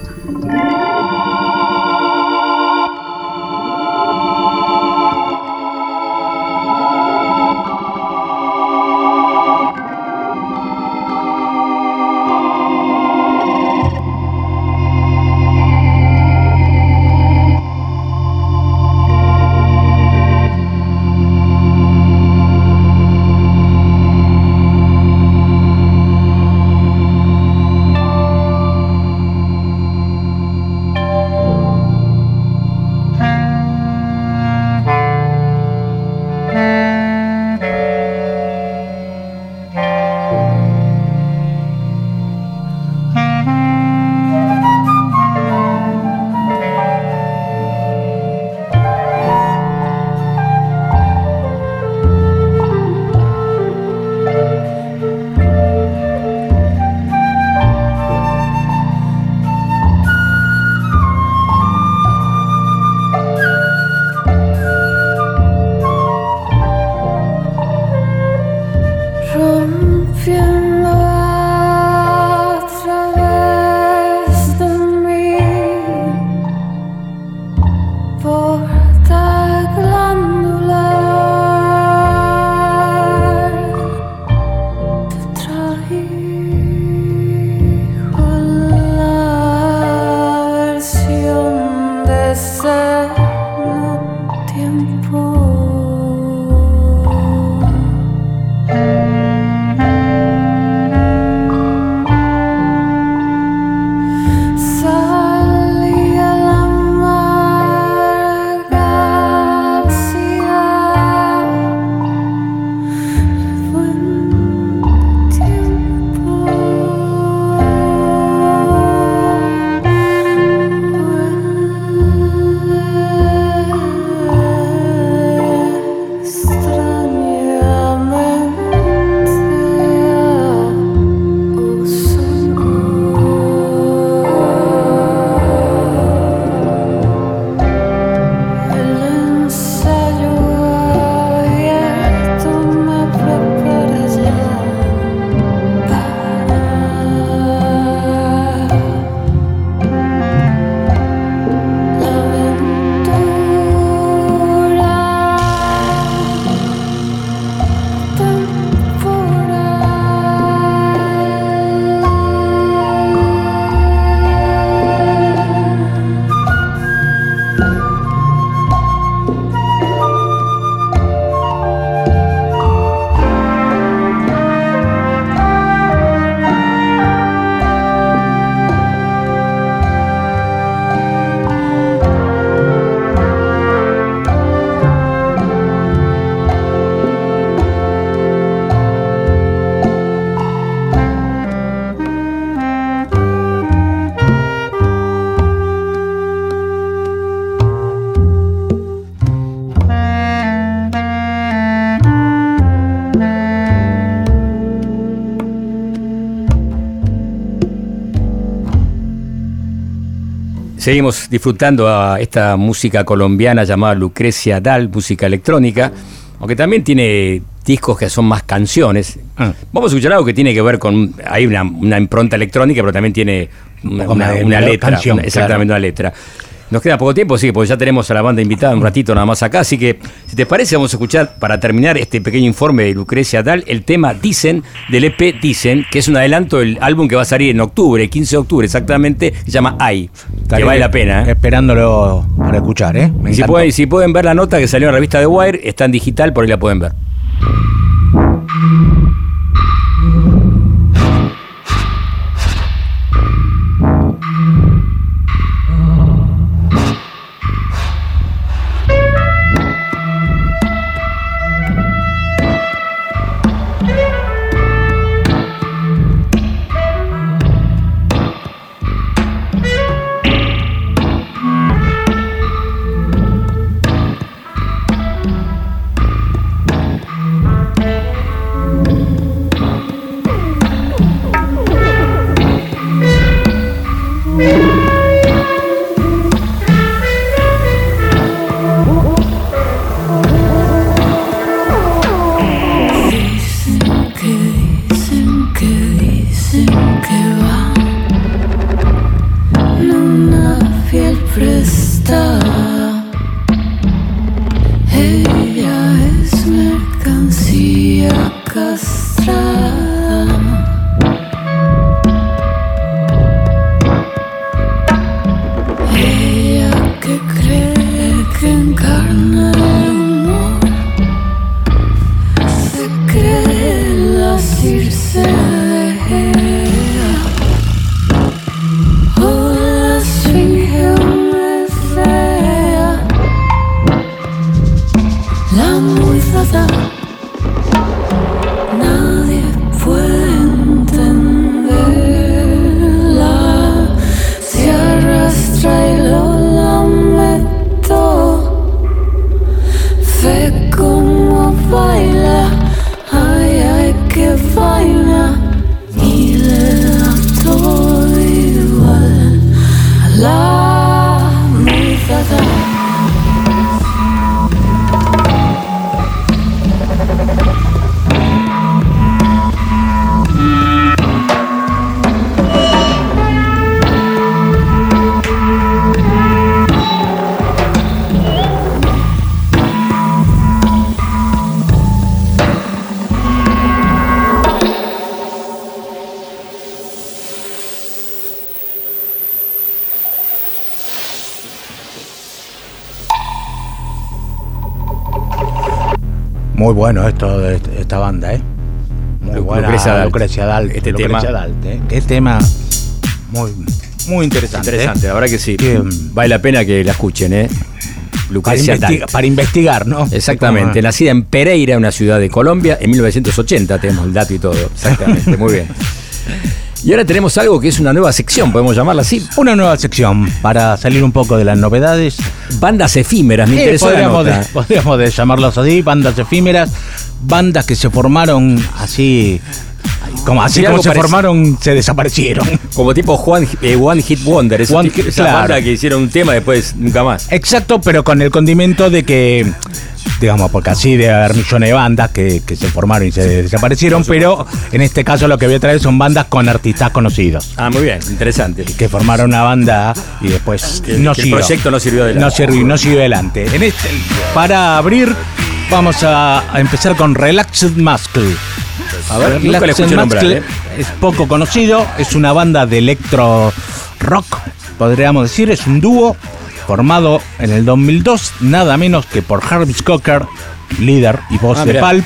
Seguimos disfrutando a esta música colombiana llamada Lucrecia Dal, música electrónica, aunque también tiene discos que son más canciones. Ah. Vamos a escuchar algo que tiene que ver con. Hay una, una impronta electrónica, pero también tiene una, una- una letra. canción, exactamente, una letra. Nos queda poco tiempo, sí, porque ya tenemos a la banda invitada un ratito nada más acá. Así que, si te parece, vamos a escuchar, para terminar este pequeño informe de Lucrecia Dal, el tema Dicen, del EP Dicen, que es un adelanto del álbum que va a salir en octubre, el 15 de octubre exactamente, se llama Ay, que vale la pena. ¿eh? Esperándolo para escuchar, ¿eh? Me si pueden, si pueden ver la nota que salió en la revista de Wire, está en digital, por ahí la pueden ver. Muy bueno esto de est- esta banda, ¿eh? Muy buena Lucrecia Dalt. Lucrecia Dalt. Este Lucrecia tema- Dalt, ¿eh? Qué tema muy, muy interesante. Interesante, ¿eh? la verdad que sí. Que, mm, Vale la pena que la escuchen, ¿eh? Para, Lucrecia investiga- Dalt. para investigar, ¿no? Exactamente, Como- nacida en Pereira, una ciudad de Colombia, en 1980, tenemos el dato y todo. [LAUGHS] Exactamente, muy bien. Y ahora tenemos algo que es una nueva sección, podemos llamarla así. Una nueva sección para salir un poco de las novedades. Bandas efímeras, me Eh, interesó la podríamos, de- [LAUGHS] podríamos de llamarlos así, bandas efímeras, bandas que se formaron así, como así Sí, como se formaron, se desaparecieron. Como tipo Juan, eh, One Hit Wonder, esa, One esa claro. banda que hicieron un tema después nunca más. Exacto, pero con el condimento de que, digamos, porque así de haber millones de bandas que, que se formaron y se desaparecieron, pero en este caso lo que voy a traer son bandas con artistas conocidos. Ah, muy bien, interesante. Que formaron una banda y después Que- no que el proyecto no sirvió adelante. No sirvió, no siguió adelante. En este, para abrir, vamos a, a empezar con Relaxed Muscle. A ver, nunca Relaxed escuché nombrar, ¿eh? es poco conocido, es una banda de electro rock, podríamos decir, es un dúo formado en el 2002, nada menos que por Jarvis Cocker, líder y voz Ah, de mirá. Pulp,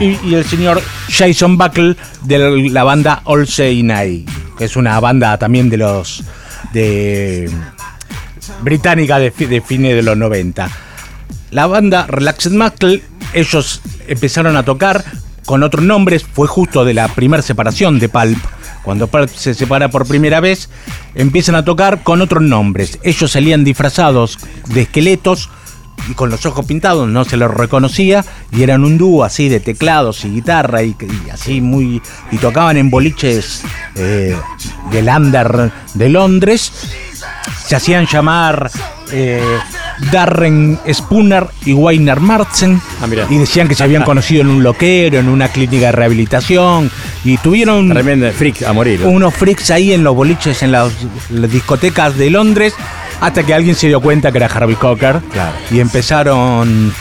y, y el señor Jason Buckle de la banda All Say Night, que es una banda también de los de británica de, de fines de los 90. La banda Relaxed Muscle, ellos empezaron a tocar con otros nombres, fue justo de la primera separación de Pulp. Cuando se separa por primera vez, empiezan a tocar con otros nombres. Ellos salían disfrazados de esqueletos y con los ojos pintados, no se los reconocía, y eran un dúo así de teclados y guitarra y, y así muy. y tocaban en boliches eh, del under de Londres. Se hacían llamar eh, Darren Spooner y Weiner Martzen Ah, y decían que se habían [LAUGHS] conocido en un loquero, en una clínica de rehabilitación y tuvieron Tremendo freak a morir. unos freaks ahí en los boliches, en las, las discotecas de Londres, hasta que alguien se dio cuenta que era Harvey Cocker. Claro. Y empezaron,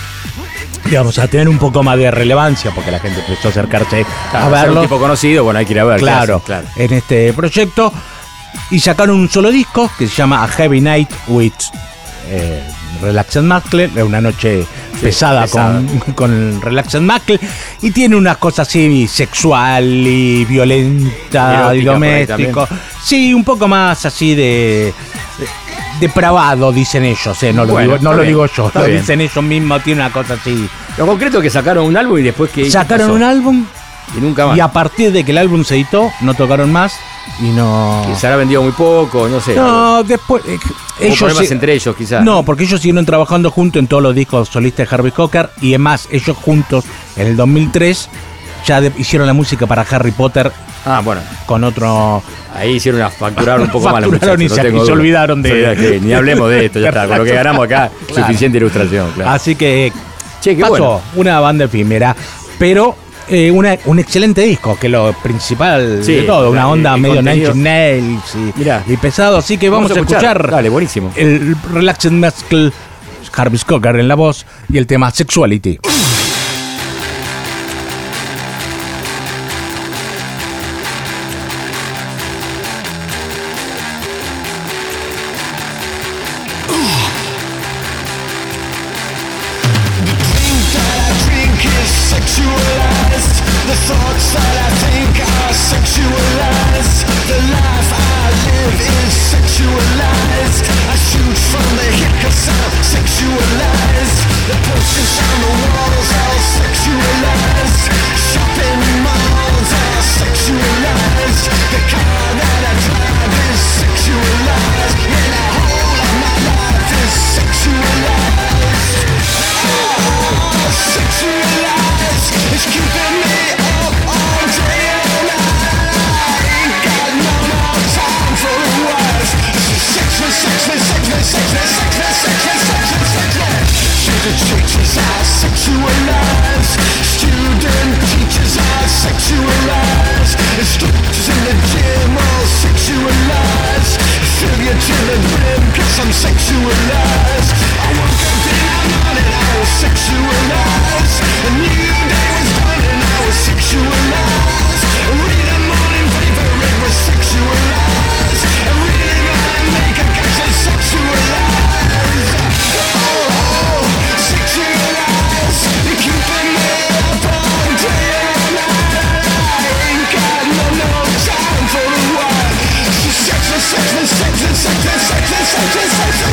digamos, a tener un poco más de relevancia, porque la gente empezó a acercarse Claro, a verlo. un tipo conocido, bueno, hay que ir a ver. claro, claro. en este proyecto. Y sacaron un solo disco que se llama A Heavy Night with eh, Relaxed Muscle, es una noche pesada, pesada. Con, [LAUGHS] con Relaxed Muscle, y tiene unas cosas así sexual y violenta y doméstico. Sí, un poco más así de. de- Depravado, dicen ellos, eh, no, lo, Bueno, digo, no está lo bien, digo yo, lo bien. dicen ellos mismos, tiene una cosa así. Lo concreto es que sacaron un álbum y después que. Sacaron un álbum Y nunca más. y a partir de que el álbum se editó, no tocaron más y no. Se habrá vendido muy poco, no sé. No, después. eh, ellos problemas se- entre ellos, quizás. No, porque ellos siguieron trabajando juntos en todos los discos solistas de Harvey Cocker y además ellos juntos en el 2003 ya de- hicieron la música para Harry Potter Ah, bueno. con otro. Ahí hicieron a facturar un poco más Facturaron y se- no y se olvidaron de- que Ni hablemos de esto, ya está. Con lo que ganamos acá, Claro. suficiente ilustración, claro. Así que Che, qué pasó bueno. una banda efímera, pero eh, una- un excelente disco, que es lo principal Sí, de todo, una onda el medio. Nine Nails y, Mirá. y pesado, así que vamos, a escuchar, Dale, buenísimo. el Relaxed Muscle, Harvey Cocker en la voz y el tema Sexuality. The thoughts that I think are sexualized. The life I live is sexualized. I shoot from the I'm sexualized. The posters on the walls are sexualized. Shopping malls are sexualized. The car that I drive is sexualized. And the whole of my life is sexualized. Teachers are sexualized. Student teachers are sexualized. Instructors in the gym all sexualized. Fill the I'm sexualized. I the morning I sexualized. A new day was dawning I was sexualized Just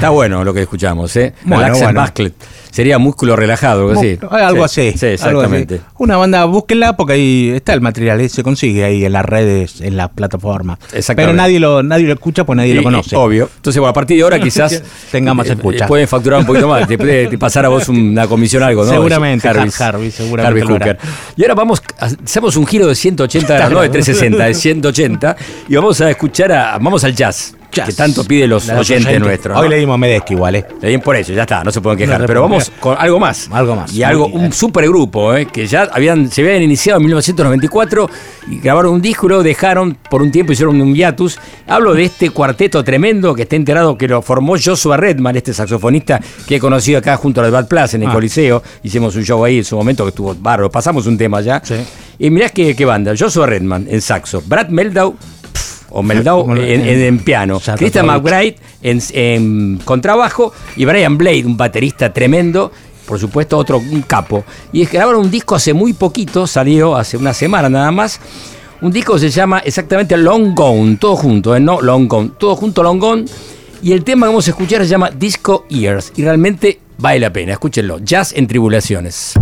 Está bueno lo que escuchamos, ¿eh? Bueno, Relax and bueno. Basket. Sería músculo relajado, algo así. Algo así. Sí, algo así. exactamente. Una banda, búsquenla porque ahí está el material, eh, se consigue ahí en las redes, en las plataformas. Exactamente. Pero nadie lo, nadie lo escucha pues nadie Y- lo conoce. Obvio. Entonces, bueno, a partir de ahora [LAUGHS] quizás Tengamos eh, escucha. Pueden facturar un poquito más. Te te pasar a vos una comisión algo, ¿no? Seguramente, Jarvis, Harvey, seguramente. Hooker. Y ahora vamos, hacemos un giro de 180 grados, no de 360, de 180. Y vamos a escuchar a, vamos al jazz, Jazz. que tanto pide los oyentes oyentes. nuestros. Hoy le dimos Medesky igual, ¿eh? Le dimos por eso, ya está, no se pueden quejar. No pero vamos con algo más. Algo más. Y algo, bien. un supergrupo, ¿eh? que ya habían, se habían iniciado en 1994 y grabaron un disco luego dejaron por un tiempo, hicieron un hiatus. Hablo de este cuarteto tremendo que está enterado que lo formó Joshua Redman, este saxofonista que he conocido acá junto a los Bad Plus en el Ah. Coliseo. Hicimos un show ahí en su momento que estuvo bárbaro. Pasamos un tema ya. Sí. Y mirá qué, qué banda. Joshua Redman en saxo. Brad Meldau. O Meldau en, en- piano. Christian. McBride en, en contrabajo y Brian Blade, un baterista tremendo. Por supuesto, otro un capo. Y grabaron un disco hace muy poquito, salió hace una semana nada más. Un disco que se llama exactamente Long Gone, todo junto, ¿eh? no Long Gone, todo junto Long Gone. Y el tema que vamos a escuchar se llama Disco Ears. Y realmente vale la pena, escúchenlo. Jazz en tribulaciones.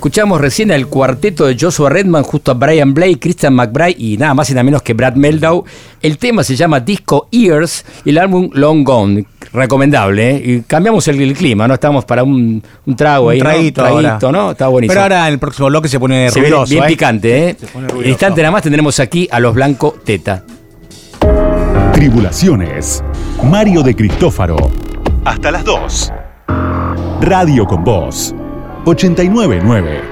Escuchamos recién al cuarteto de Joshua Redman junto a Brian Blake, Christian McBride y nada más y nada menos que Brad Meldau. El tema se llama Disco Ears y el álbum Long Gone. Recomendable, ¿eh? Y cambiamos el, el clima, ¿no? Estamos para un, un trago Un ahí, ¿no? traguito Un ahora. ¿no? Está buenísimo. Pero ahora en el próximo bloque se pone se ruidoso. bien ¿eh? picante, ¿eh? Se pone En ruidoso. instante nada más tendremos aquí a los Blanco Teta. Tribulaciones. Mario de Cristófaro. Hasta las 2. Radio con Voz. 899.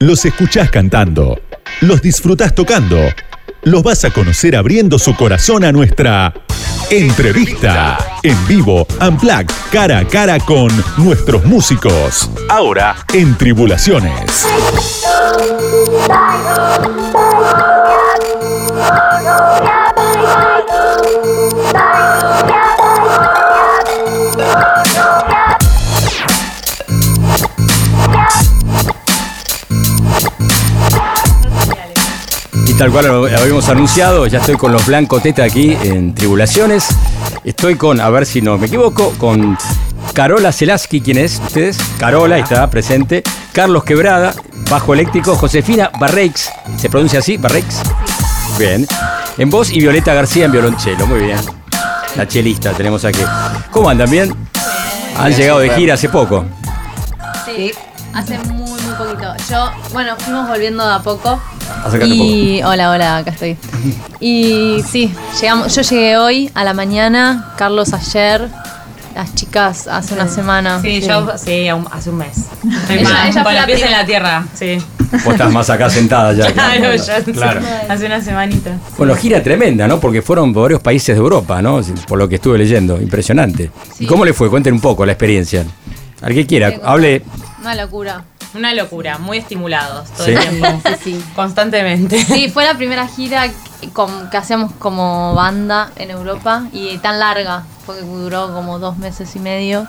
Los escuchás cantando. Los disfrutás tocando. Los vas a conocer abriendo su corazón a nuestra entrevista. En vivo, Unplugged, cara a cara con nuestros músicos. Ahora en Tribulaciones. Tal cual lo habíamos anunciado, ya estoy con los Blanco Teta aquí en Tribulaciones. Estoy con, a ver si no me equivoco, con Carola Zelaski, ¿quién es? ¿Ustedes? Carola, ahí está presente. Carlos Quebrada, bajo eléctrico. Josefina Barreix, ¿se pronuncia así? ¿Barreix? Bien. En voz y Violeta García en violonchelo, muy bien. La chelista tenemos aquí. ¿Cómo andan? ¿Bien? Han llegado de gira hace poco. Sí, hace poquito. Yo, bueno, fuimos volviendo de a poco. Acércate Y hola, hola, acá estoy. [LAUGHS] Y sí, llegamos, yo llegué hoy a la mañana, Carlos ayer, las chicas hace una semana. Sí, yo sí, hace un mes. [LAUGHS] Estoy Ella- ella fue con la en la tierra, sí. Vos estás más acá sentada ya. [LAUGHS] Claro, yo Claro. hace una semanita. Bueno, gira tremenda, ¿no? Porque fueron por varios países de Europa, ¿no? Por lo que estuve leyendo. Impresionante. ¿Y cómo le fue? Cuenten un poco la experiencia. Al que quiera, hable. Una locura. Una locura, muy estimulados todo Sí. el tiempo. Constantemente. Sí, fue la primera gira que hacíamos como banda en Europa y tan larga, porque duró como dos meses y medio.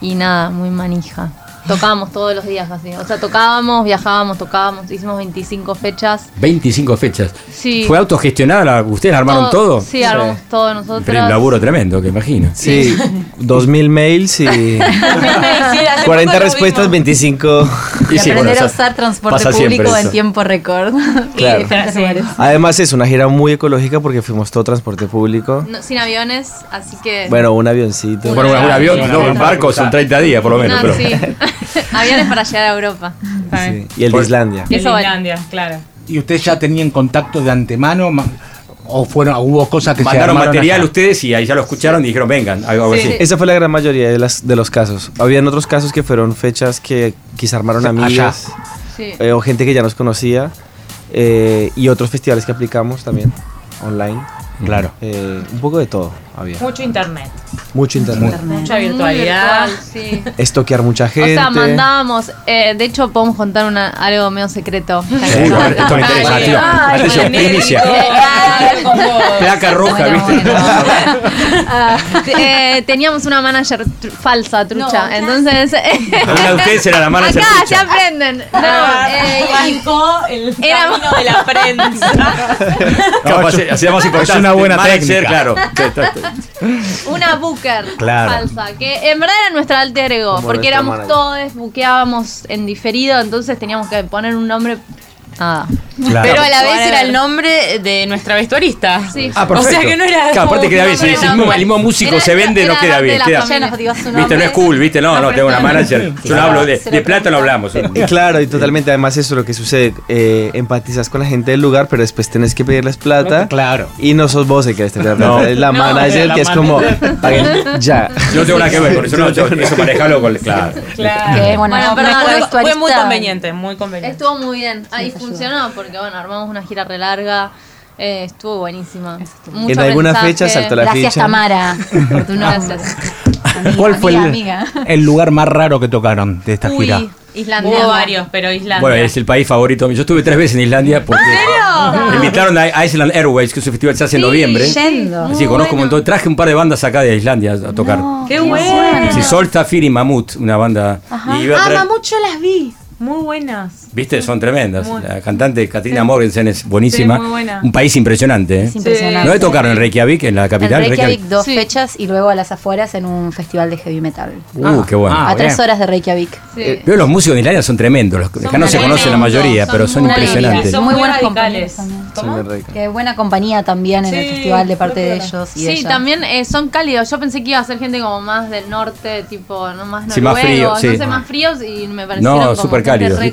Y nada, muy manija. Tocábamos todos los días casi. O sea, tocábamos, viajábamos, tocábamos, hicimos 25 fechas. 25 fechas. Sí. ¿Fue autogestionada? ¿Ustedes armaron todo? Sí, armamos todo nosotros. Pero un laburo tremendo, que imagino. Sí, 2000 mails y [LAUGHS] 40 respuestas, 25. Y sí, bueno, aprender a eso usar transporte público en tiempo récord. [LAUGHS] Claro. Y diferentes lugares. Además es una gira muy ecológica porque fuimos todo transporte público. No, sin aviones, así que. Bueno, un avioncito. Bueno, un, un avión, no, un barco son 30 días por lo menos. No, pero- sí. [LAUGHS] aviones para llegar a Europa. Sí, Y el de Islandia. Y Eso vale. Islandia, claro. ¿Y ustedes ya tenían contacto de antemano? ma- ¿O fueron, hubo cosas que se Mandaron material allá? ustedes y ahí ya lo escucharon y dijeron, vengan, algo así. Esa fue la gran mayoría de, las, de los casos. Habían otros casos que fueron fechas que quizá armaron amigas Sí. eh, o gente que ya nos conocía eh, y otros festivales que aplicamos también online. Claro. Eh, un poco de todo había. Mucho internet. Mucho internet. Mucha Muy virtualidad. virtual, sí. Estoquear mucha gente. O sea, mandábamos, eh, de hecho podemos contar una, algo medio secreto. Uy, esto me interesa, tío. Ay, Atención, primicia. Placa roja, ¿viste? Ah, eh, teníamos una manager tru- falsa, trucha. Entonces. Una de ustedes era la manager Acá trucha. se aprenden. No, Ah, eh, Bancó el Éramos- camino de la prensa. Capaz, hacía más importante. es una buena Manager, técnica. claro. [LAUGHS] una booker Claro. falsa, que en verdad era nuestra alter ego, Como porque éramos todos, buqueábamos en diferido, entonces teníamos que poner un nombre. Claro. Pero a la vez era el nombre de nuestra vestuarista. Sí. Ah, o perfecto. sea que no era. Claro, aparte queda bien. Si el mismo músico Era- se vende, no queda bien. Queda, ¿Viste? No es cool, ¿viste? No, no, tengo una manager. Yo no hablo de, plata, no hablamos. Y claro, y totalmente, además eso es lo que sucede, eh, empatizas con la gente del lugar, pero después tenés que pedirles plata Claro. y no sos vos el que les te pide plata, No. es la No, manager la que es como, paguen ya. Yo no tengo nada que ver con eso. No, yo, eso manejalo con. Claro. Claro. Que, bueno, fue- Fue muy conveniente, muy conveniente. Estuvo muy bien. Ahí funcionó porque, bueno, armamos una gira re larga. eh, estuvo buenísima. Mucho En alguna mensaje. fecha saltó la Gracias, ficha. Tamara, por tu [LAUGHS] nombre. Gracias. ¿Cuál fue el, amiga. el lugar más raro que tocaron de esta Uy, gira? Islandia. Hubo varios, pero Islandia. Bueno, es el país favorito. Yo estuve tres veces en Islandia porque me invitaron a Iceland Airways, que es un festival que se hace en noviembre. Yendo. Así conozco un montón. Traje un par de bandas acá de Islandia a tocar. ¡Qué bueno! Sí, Solstafir y Mamut, una banda. Y Ah, Mamut, yo las vi. Muy buenas. Viste, son tremendas. Muy- La cantante Katrina Morgensen es buenísima. Sí, muy buena. Un país impresionante. ¿eh? Es impresionante. ¿No le tocaron en Reykjavik, en la En capital? Reykjavik dos Sí. fechas y luego a las afueras en un festival de heavy metal. Uh, qué bueno. Ah, a tres bien. horas de Reykjavik. Sí. Veo los músicos de Islandia son tremendos. Los, acá no se conocen la mayoría, son pero son muy impresionantes. Son Muy muy buenas radicales. compañías. Qué buena compañía también en el Sí, festival de parte de que ellos y Sí, ella. también eh, son cálidos. Yo pensé que iba a ser gente como más del norte, tipo, no más Sí, más noruegos, frío, no sí. sé, más fríos y me parecieron No, súper gente cálidos, re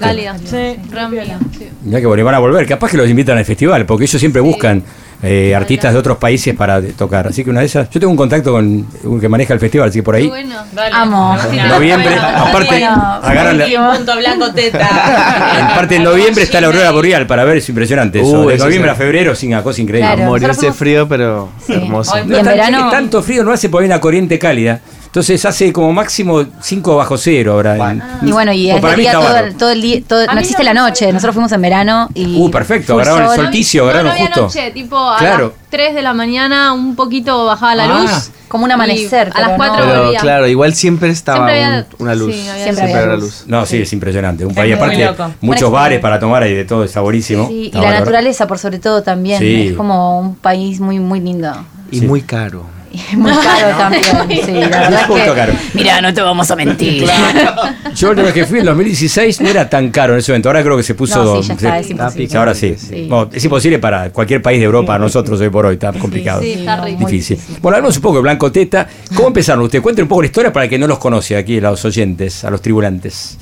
que bueno, y van a volver. Capaz que los invitan al festival, porque ellos siempre buscan eh, artistas de otros países para tocar. Así que una de esas. Yo tengo un contacto con un que maneja el festival, así que por ahí. bueno. Dale. Amo. Noviembre, aparte, agarran la- punto blanco teta. [LAUGHS] aparte en noviembre está la aurora boreal para ver, es impresionante eso. Uh, de noviembre sí. a febrero, sin una cosa increíble. Claro. Morirse frío, pero Sí. hermoso. En Tan- verano- Tanto frío no hace porque hay una corriente cálida. Entonces hace como máximo 5 bajo cero ahora. en- Y bueno, y es para el día todo, todo el día, todo- no existe no la noche. Nosotros fuimos en verano y. Uh, perfecto, agarraron el sol. solsticio, No, no agarraron había justo. noche, tipo a Claro. las 3 de la mañana un poquito bajaba la Ah, luz. como un y amanecer, A las pero 4 no- Pero volvía. claro, igual siempre estaba Siempre había- un- una luz. sí, había Siempre Siempre había luz. luz. No, sí, es impresionante. Un Es país aparte, muchos bares para tomar y de todo, está buenísimo. Sí, y la naturaleza por sobre todo también. Sí. Es como un país muy, muy lindo. Y Sí. muy caro. [LAUGHS] Muy caro también. [LAUGHS] Sí, la verdad Un es poquito que. caro. Mira, no te vamos a mentir. [LAUGHS] Yo la vez que fui en 2016 no era tan caro en ese evento. Ahora creo que se puso. No, sí, ya está, es se- imposible. sí, ahora sí. Sí. Bueno, es imposible para cualquier país de Europa, nosotros hoy por hoy, está complicado. Sí, está re Difícil. Bueno, hablamos un poco de Blanco Teta. ¿Cómo empezaron ustedes? Cuenten un poco la historia para que no los conoce aquí, a los oyentes, a los tribulantes.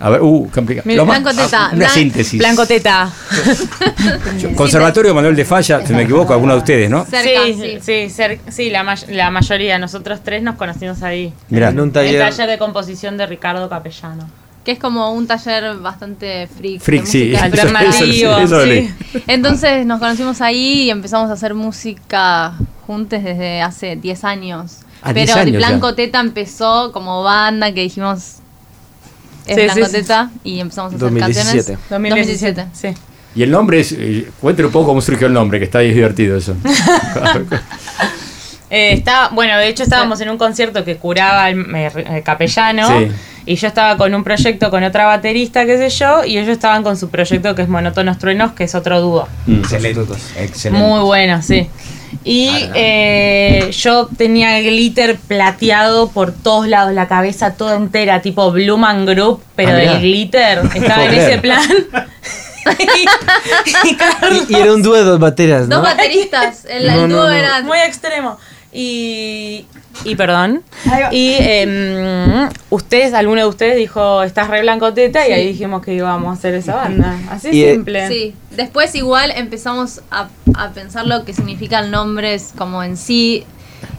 A ver, uh, complicado. Más- Blanco Teta, Una Blan- síntesis. Blanco teta. Conservatorio Manuel de Falla, si me equivoco, alguno de ustedes, ¿no? Cerca, sí, sí. sí, cer- sí, la, may- la mayoría. Nosotros tres nos conocimos ahí. Mirá. En un El taller. taller de composición de Ricardo Capellano. Que es como un taller bastante freak. Freak, sí. [LAUGHS] Eso- eso- Alternativo, eso sí. leí. Entonces nos conocimos ahí y empezamos a hacer música juntos desde hace 10 años. Ah, 10 Pero años ya. Blanco Teta empezó como banda que dijimos es Sí, Blanco sí, sí. Teta y empezamos a hacer 2017. canciones. 2017. Sí. Y el nombre es. eh, cuenten un poco cómo surgió el nombre, que está ahí divertido eso. [LAUGHS] Eh, está, bueno, de hecho estábamos en un concierto que curaba el, eh, el capellano Sí. y yo estaba con un proyecto con otra baterista, qué sé yo, y ellos estaban con su proyecto que es Monótonos Truenos, que es otro dúo. Excelente. Excelente. Muy bueno, sí. Y eh, yo tenía glitter plateado por todos lados, la cabeza toda entera, tipo Blue Man Group, pero Ah, del glitter. [LAUGHS] Estaba en ese plan. [LAUGHS] y, y Carlos- Y era un dúo de dos baterías, ¿no? Dos bateristas, el, No, el no, dúo no. era muy extremo. Y, y perdón. Y em, ustedes, alguno de ustedes dijo, estás re blancoteta, y ahí dijimos que íbamos a hacer esa banda. Así Y, eh, simple. Sí, después igual empezamos a, a pensar lo que significa el nombre, es como en sí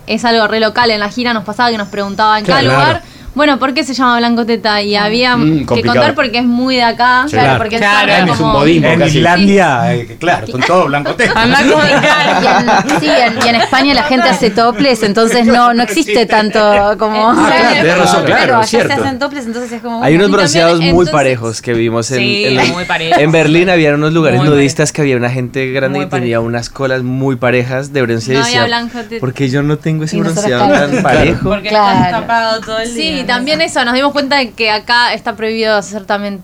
es algo re local. En la gira nos pasaba que nos preguntaban en cada Claro. Bueno, ¿por qué se llama Blanco Teta? Y había Mm, que complicado. contar porque es muy de acá, Sí, claro, porque Claro, es es un como... modismo. En casi. Islandia, eh, claro, son todos Andá con- Y en, sí, en- y en España la gente hace toples, entonces no, no existe tanto como. Ah, claro, tenés razón, claro, allá cierto. se hacen toples, entonces es como. Hay unos bronceados muy entonces- parejos que vimos en, Sí, en, muy parejos. en Berlín. Había unos lugares Muy nudistas que había una gente grande Muy que tenía unas colas muy parejas de bronceado. No había Blanco Teta. porque yo no tengo ese bronceado tan parejo. Porque Claro. estás tapado todo el día. Sí, también eso, nos dimos cuenta de que acá está prohibido hacer también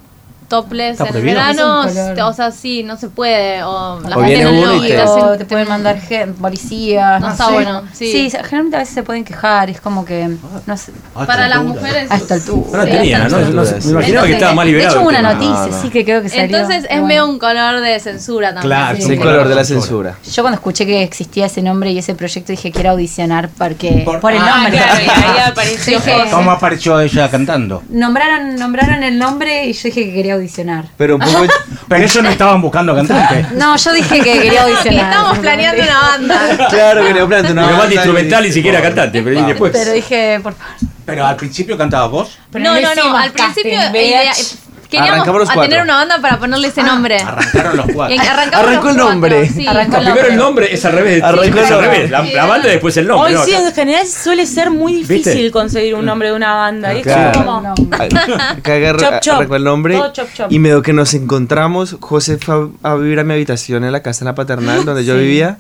topless ¿Está en prohibido? verano, Es un color. o sea, sí, no se puede, o la O gente viene no uno lo- y te- O te pueden mandar gen- policías. No está sé. bueno, sí. generalmente a veces se pueden quejar, es como que. No sé, Para las mujeres... a esta altura. No la Sí, hasta ¿no? No sé, me imaginaba que estaba más De liberado. hecho, hubo el una tema. noticia, No, no. sí, que creo que salió. Entonces es pero medio un color de censura también. Claro, Es Sí. el color de la censura. Yo cuando escuché que existía ese nombre y ese proyecto dije quiero audicionar porque Por- por, el Ah, nombre. claro, y ahí [LAUGHS] apareció Dije, José. ¿Cómo apareció ella cantando? nombraron, nombraron el nombre y yo dije que quería audicionar. Pero un poco. [LAUGHS] Pero eso no estaban buscando cantante. No, yo dije que quería [LAUGHS] audicionar. Estamos planeando una banda. claro, quería plantear una banda y- instrumental ni siquiera cantante, pero y después. Pero dije, por favor. Pero al principio cantabas vos. Pero no, no, no, al principio casting. Queríamos Arrancamos los a cuatro. tener una banda para ponerle ese nombre. Arrancaron los cuatro. Y arrancamos Arrancó los el nombre. cuatro, sí, Arrancó el Primero el nombre es al revés. Arrancó es el al nombre. revés. La, la banda y después el nombre. Hoy ¿no? sí, Acá- en general suele ser muy difícil ¿Viste? conseguir un nombre de una banda. Y es Claro. como. Acá agarra- Chop, chop. arrancó el nombre Todo chop, chop. y medio que nos encontramos. José fue a, vivir a mi habitación en la casa en la paternal donde yo vivía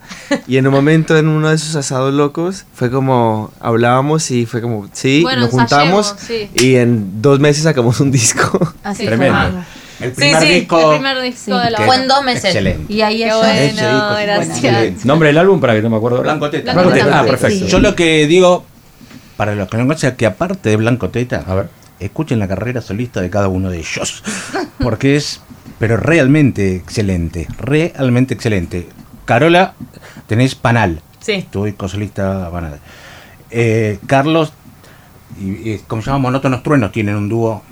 y en un momento en uno de esos asados locos fue como hablábamos y fue como sí, Bueno, nos juntamos y en dos meses sacamos un disco. Así Tremendo. fue. El primer sí, disco. El primer disco Sí. de la Fue en dos meses. Excelente. Y ahí ella. bueno, Ese disco es gracias. excelente. Nombre del álbum para que no me acuerdo. Blanco Teta. Blanco Teta. Ah, Sí. perfecto. Yo lo que digo, para los que no conocen, que aparte de Blanco Teta, A ver. escuchen la carrera solista de cada uno de ellos. Porque es, pero realmente excelente. Realmente excelente. Carola, tenés Panal. Sí. Tu disco solista Panal. Eh, Carlos, y, y como se llama Monótonos Truenos, tienen un dúo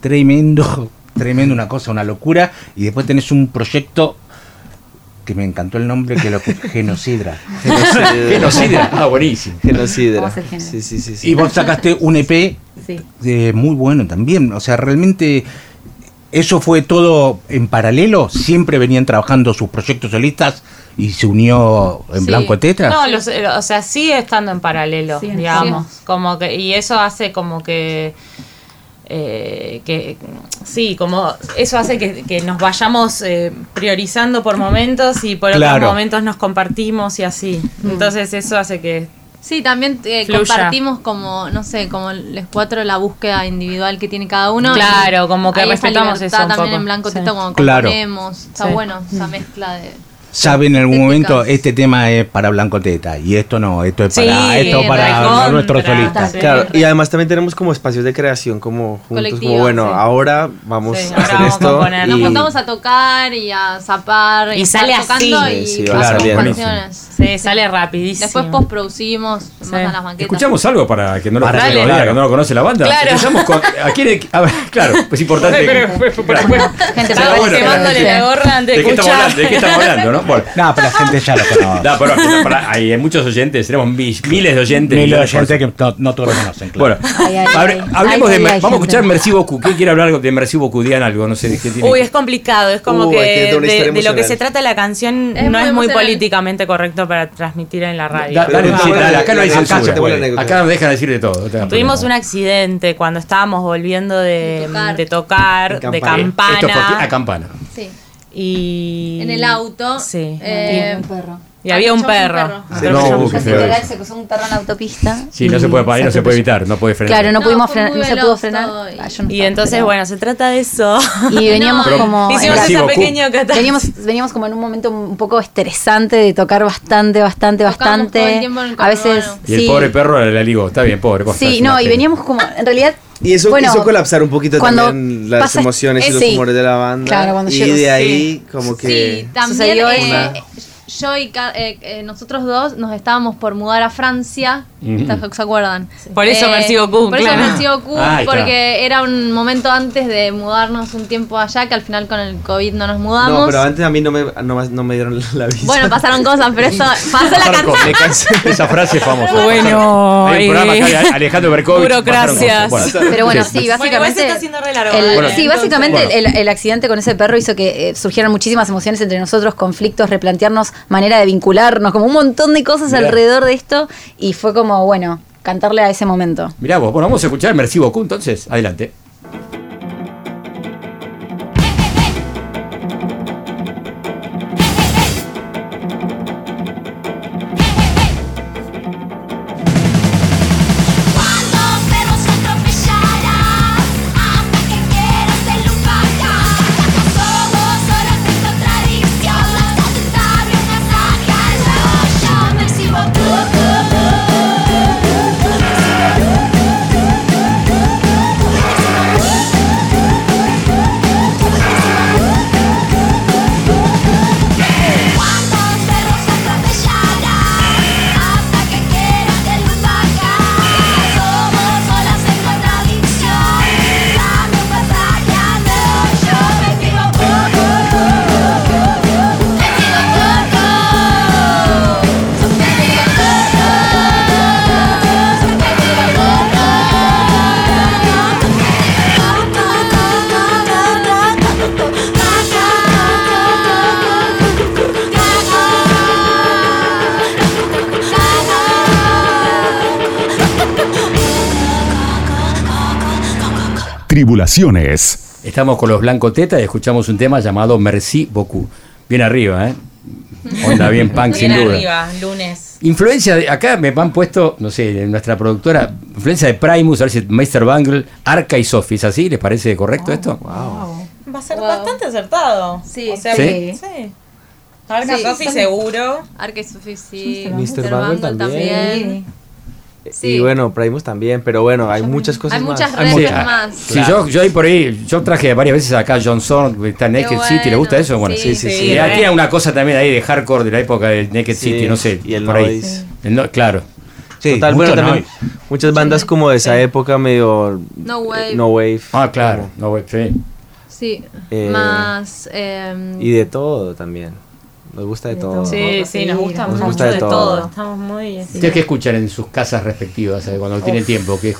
tremendo, tremendo, una cosa, una locura. Y después tenés un proyecto que me encantó el nombre, que lo Genocidra. [LAUGHS] Genocidra. Ah, buenísimo. Genocidra. Sí, sí, sí, sí. Y vos sacaste un EP Sí. eh, muy bueno también. O sea, realmente eso fue todo en paralelo. Siempre venían trabajando sus proyectos solistas y se unió en Sí. Blanco Tetra. No, los- eh, o sea, sigue estando en paralelo, Sí, digamos. Como que, y eso hace como que. Eh, que sí, como eso hace que, que nos vayamos eh, priorizando por momentos y por Claro. otros momentos nos compartimos y así. Entonces eso hace que Sí, también eh, compartimos como, no sé, como los cuatro la búsqueda individual que tiene cada uno. Claro, y como que esa respetamos libertad eso un también poco. en blanco Sí. cuando Claro. componemos. Está Sí. bueno esa mezcla de... Saben en algún Estéticas. momento este tema es para Blanco Teta y esto no, esto es Sí, para, esto para recontra. nuestros solistas. Sí. Claro, y además también tenemos como espacios de creación como juntos, Colectivo, como bueno, sí. ahora vamos Sí, a ahora hacer vamos a esto componer. Nos juntamos a tocar y a zapar y, Y sale tocando así. y Sí, sí, saliendo. canciones. sí, sale rapidísimo. Después postproducimos, mandan las maquetas. Escuchamos algo para que no lo, Para conoce, diga. que no lo conoce la banda. Claro. Con. ¿A quién? A ver, claro, pues importante. [LAUGHS] Pero, pero, pero, Gente, quemándole la gorra antes ¿De de qué estamos escuchar. hablando? ¿De qué estamos hablando, no? Bueno. No, pero la gente ya lo conoce. No, pero, pero, pero hay, muchos oyentes, tenemos mi- miles de oyentes. Mil millones de oyentes que no, no todos lo conocen, claro. Bueno, Ay, ay, hable- ay. hablemos Ay, de. vamos a escuchar Merci beaucoup. ¿Quién quiere hablar de Merci beaucoup? Digan algo, no sé de qué tiene. Uy, es complicado, es como Uh, que de, lo que se trata la canción Es no muy es muy políticamente correcto para transmitir en la radio. Da- dale, sí, dale, acá no hay censura. anécdota. Acá nos dejan decir de todo. Tuvimos un accidente cuando estábamos volviendo de, De tocar. de, tocar, En de Campana. campana. Esto fue aquí a campana. Sí. Y En el auto. Sí. eh, un perro. y había un perro. un Sí, no, perro. Literal, se cruzó un perro en la autopista. Sí, no se y puede parar, no se puede evitar, no puede frenar. Claro, no, No, pudimos frenar, no se pudo frenar. y- Ah, no Y entonces, bueno, se trata de eso. Y [LAUGHS] veníamos No, como. Hicimos esa beaucoup. pequeña catástrofe. Veníamos, veníamos como en un momento un poco estresante de tocar bastante, bastante, Tocamos bastante. todo el tiempo en el a veces. Y el sí. pobre perro la ligó. Está bien, pobre. Sí, no, y veníamos como. En realidad. Y eso bueno, hizo colapsar un poquito cuando también las pasa- emociones y eh, los sí. humores de la banda. Claro, cuando y llegó- de sí. ahí como que... Sí, también Sucedió eh, eso. Yo y eh, eh, nosotros dos nos estábamos por mudar a Francia. ¿Se acuerdan? Por eso Merci beaucoup, Por eso claro. Merci beaucoup, Ah, porque era un momento antes de mudarnos un tiempo allá, que al final con el COVID no nos mudamos. No, pero antes a mí no me, no, no me dieron la visa. Bueno, pasaron cosas, pero eso [LAUGHS] pasó la canción. Esa frase es famosa. Bueno, Hay un programa acá de eh, Alejandro Berkovich. burocracias. Pero bueno, Sí. Bueno, básicamente. está haciendo re largo. el- Bueno, sí, básicamente Bueno. el, el accidente con ese perro hizo que eh, surgieran muchísimas emociones entre nosotros, conflictos, replantearnos manera de vincularnos, como un montón de cosas Mirá. alrededor de esto. Y fue como, bueno, cantarle a ese momento. Mirá vos, bueno, vamos a escuchar Merci beaucoup entonces. Adelante. Estamos con los Blanco Teta y escuchamos un tema llamado Merci Beaucoup. Bien arriba, ¿eh? Onda bien punk, sin Bien duda. arriba, lunes. Influencia de, acá me han puesto, no sé, nuestra productora, influencia de Primus, a ver si Meister Bangle, Arca y Sophie, ¿es así? ¿Les parece correcto esto? Va a ser bastante acertado. Sí. O sea, ¿Sí? sí. Arca Sí, Sofi son- seguro. Arca y Sophie, sí. Mr. Bangle también. Sí. Y bueno, Primus también, pero bueno, hay muchas cosas Hay más. muchas Hay redes muchas. más. Sí, yo, yo ahí por ahí, yo traje varias veces acá a John Zorn, está en Naked Qué City, ¿le gusta bueno, eso? Bueno, sí, sí, sí. ya tiene una cosa también ahí de hardcore de la época de Naked Sí, City, no sé, y el por ahí. El no- claro. Sí, Total, mucho bueno, también noise. muchas bandas como de esa época medio No Wave. no wave Ah, claro, no, güey, sí. Sí. Eh, más. em, y de todo también. Nos gusta de, todo. Sí, sí, nos gusta nos mucho gusta de de todo. todo. Estamos muy. ¿Ustedes qué escuchan en sus casas respectivas eh, cuando tienen tiempo? Que,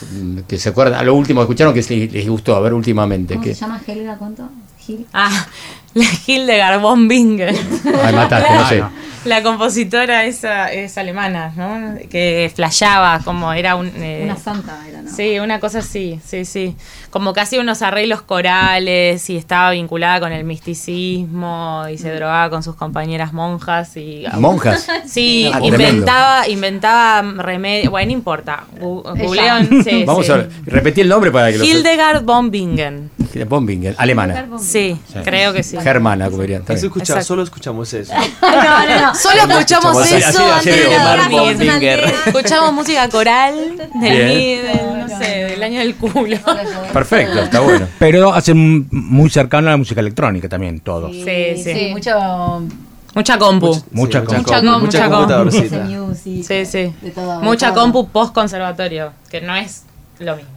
que se acuerdan, a lo último que escucharon que les, les gustó, a ver últimamente. ¿Cómo Que, se llama Helga? ¿Cuánto? Gil. Ah, [LAUGHS] la Hildegard von Bingen. ay, mataste, no [LAUGHS] sé. La compositora esa es alemana, ¿no? Que flasheaba como era un... eh, Una santa era, ¿no? Sí, una cosa así, sí, sí. Como que hacía unos arreglos corales y estaba vinculada con el misticismo y se drogaba con sus compañeras monjas y... [LAUGHS] ¿Monjas? Sí, [LAUGHS] Ah, tremendo. inventaba, inventaba remedios, bueno, no importa. Googlean, [LAUGHS] sí, Vamos sí. a ver, repetí el nombre para que lo Hildegard von Bingen. Bombingen, alemana. Sí, creo que sí. Germana, como dirían. Eso escucha- solo escuchamos eso. No, no, no. Solo escuchamos Así- eso así- así antes de dormir. Escuchamos música coral del, del, no sé, del año del culo. Perfecto, está bueno. Pero hacen muy cercano a la música electrónica también, todo. Sí, sí. Sí, mucho Mucha compu. Mucha Sí, Mucha com- com- mucha mucha com- computadorcita. music. Sí, sí. De todo, Mucha compu post conservatorio, que no es lo mismo.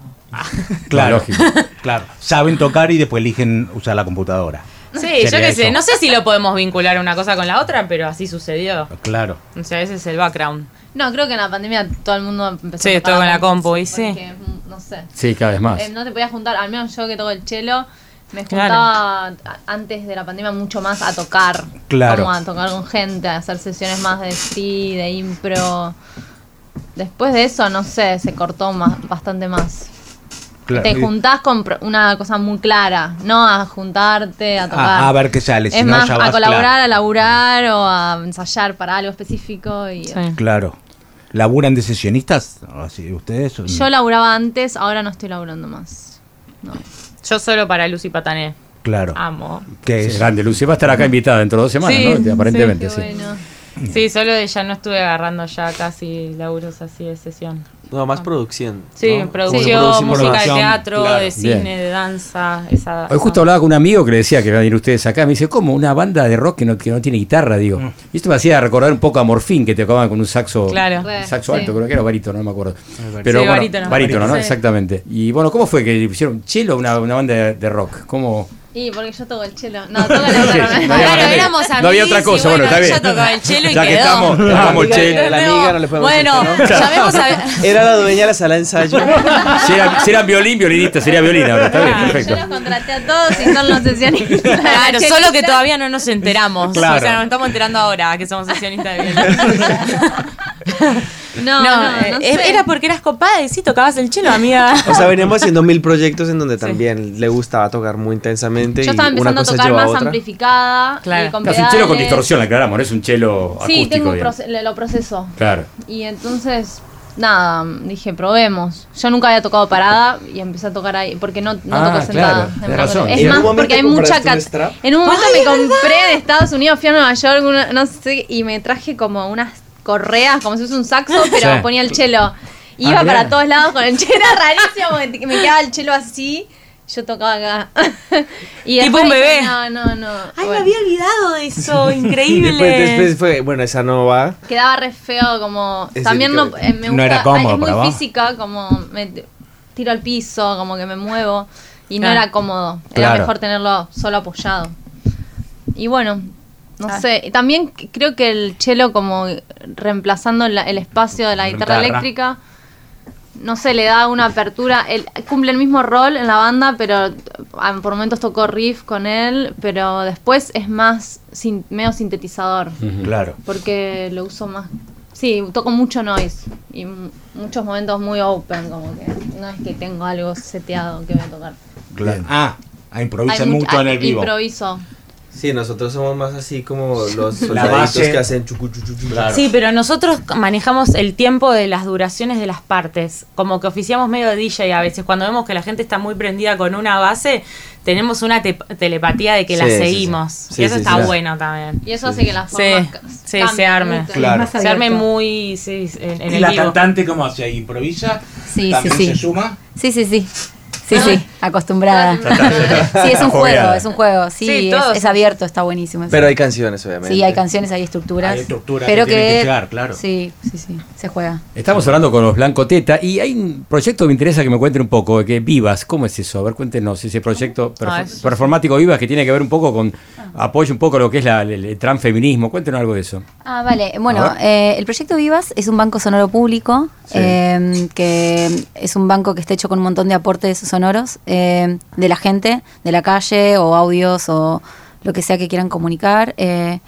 Claro, Lógico. [LAUGHS] claro. Saben tocar y después eligen usar la computadora. Sí, yo qué sé, no sé si lo podemos vincular una cosa con la otra, pero así sucedió. Claro. O sea, ese es el background. No, creo que en la pandemia todo el mundo empezó Sí, a tocar todo con la compu, y sí. mm, No sé. Sí, cada vez más. Eh, no te podías juntar, al menos yo que toco el cello, me juntaba antes de la pandemia mucho más a tocar. Claro. Como a tocar con gente, a hacer sesiones más de sí, de impro. Después de eso, no sé, se cortó más, bastante más. Claro. Te juntás con una cosa muy clara, no a juntarte, a tocar. A, a ver qué sale. Si es no, más ya a vas, colaborar, claro. a laburar o a ensayar para algo específico. Y, Sí. Claro. ¿Laburan de sesionistas? ¿O así, ¿Ustedes? Yo laburaba antes, ahora no estoy laburando más. No. Yo solo para Lucy Patané. Claro. Amo. ¿Qué Sí, es? grande, Lucy. Va a estar acá invitada dentro de dos semanas, Sí, ¿no? Aparentemente, Qué sí. bueno. Sí, solo de ya no estuve agarrando ya casi laburos así de sesión. No, más producción. Sí, ¿no? producción, música de teatro, claro. de cine, Bien. de danza. Esa, Hoy justo hablaba con un amigo que le decía que van a ir ustedes acá. Me dice, ¿cómo? Una banda de rock que no, que no tiene guitarra, digo. Y esto me hacía recordar un poco a Morfín, que tocaban con un saxo. Claro. Un Saxo Sí. alto, creo que era barítono, no me acuerdo. Sí, Pero bueno, barítono. barítono, ¿no? Sí. Exactamente. Y bueno, ¿cómo fue que hicieron chelo una, una banda de, de rock? ¿Cómo? Y porque yo toco el cello. No, toco la [LAUGHS] guitarra. Claro, éramos No había otra amigos cosa, bueno, está bien. ella tocaba el chelo y ya que quedó. estamos, tocamos el chelo. la amiga no le podemos Bueno, llamemos a... [LAUGHS] Era la dueña de la sala de ensayo. [LAUGHS] Si era, si era violín, violinista, sería violín ahora. Está bien, Yo perfecto. los contraté a todos y son los sesionistas. Claro, solo que todavía no nos enteramos. Claro. O sea, nos estamos enterando ahora que somos sesionistas de violín. [LAUGHS] No, No, no, eh, no sé. era porque eras copada y sí tocabas el chelo, amiga. O sea, veníamos haciendo mil proyectos en donde también le gustaba tocar muy intensamente. Yo y estaba una empezando a tocar a más amplificada. Claro. Y con Casi un chelo con distorsión, aclaramos, no es un chelo Sí, acústico. tengo un digamos. proce- lo proceso. Claro. Y entonces, nada, dije, probemos. Yo nunca había tocado parada y empecé a tocar ahí, porque no, no Ah, toco sentada. claro, razón. Es ¿Y en más, porque hay mucha? En un momento me compré en Estados Unidos, fui a Nueva York, una- no sé, y me traje como unas correas, como si fuese un saxo, [LAUGHS] pero Sí. ponía el chelo. Iba Ah, para todos lados con el chelo, [LAUGHS] era rarísimo, porque me quedaba el chelo así. Yo tocaba acá. [LAUGHS] y Tipo después un dije, bebé. No, no, no. Ay, Bueno. me había olvidado de eso. Increíble. Después, después fue, bueno, esa no va. Quedaba re feo, como. Es también no, eh, me no gusta. era cómodo es para muy vos. física, como me t- tiro al piso, como que me muevo. Y no Claro. era cómodo. Era Claro. mejor tenerlo solo apoyado. Y bueno, no Ah. sé. y También creo que el chelo, como reemplazando la- el espacio de la guitarra guitarra. eléctrica. No sé, le da una apertura. Él cumple el mismo rol en la banda, pero ah, por momentos tocó riff con él, pero después es más sin- medio sintetizador Claro. porque lo uso más. Sí, toco mucho noise y muchos momentos muy open, como que no es que tengo algo seteado que voy a tocar. Claro. Ah, ah, improvisan Hay mu- mucho en ah, el vivo. Improviso. Sí, nosotros somos más así como los La soldaditos que hacen chucu, chucu, chucu. Sí, pero nosotros manejamos el tiempo de las duraciones de las partes. Como que oficiamos medio de DJ a veces. Cuando vemos que la gente está muy prendida con una base, tenemos una te- telepatía de que la Sí, sí, sí. seguimos. Sí, y eso sí, está sí. bueno también. Y eso hace que las formas sí, cambien se arme. Claro. Se arme muy sí, en, en ¿Y el la vivo. cantante cómo hace? ¿Improvisa? Sí, ¿También sí, sí. se suma? Sí, sí, sí. Sí, sí, [LAUGHS] acostumbrada. [LAUGHS] Sí, es un juego, es un juego. Sí, Sí, es, abierto, está buenísimo. Pero hay canciones, obviamente. Sí, hay canciones, hay estructuras. Hay estructuras pero que tienen que llegar, claro. Sí, sí, sí, se juega. Estamos hablando con los Blanco Teta y hay un proyecto que me interesa que me cuenten un poco, que Vivas, ¿cómo es eso? A ver, cuéntenos ese proyecto Ah, performático Vivas que tiene que ver un poco con, apoyo un poco lo que es la- el, el transfeminismo, cuéntenos algo de eso. Ah, vale. Bueno, eh, el proyecto Vivas es un banco sonoro público, Sí. eh, que es un banco que está hecho con un montón de aportes sonoros eh, de la gente, de la calle, o audios, o lo que sea que quieran comunicar. eh,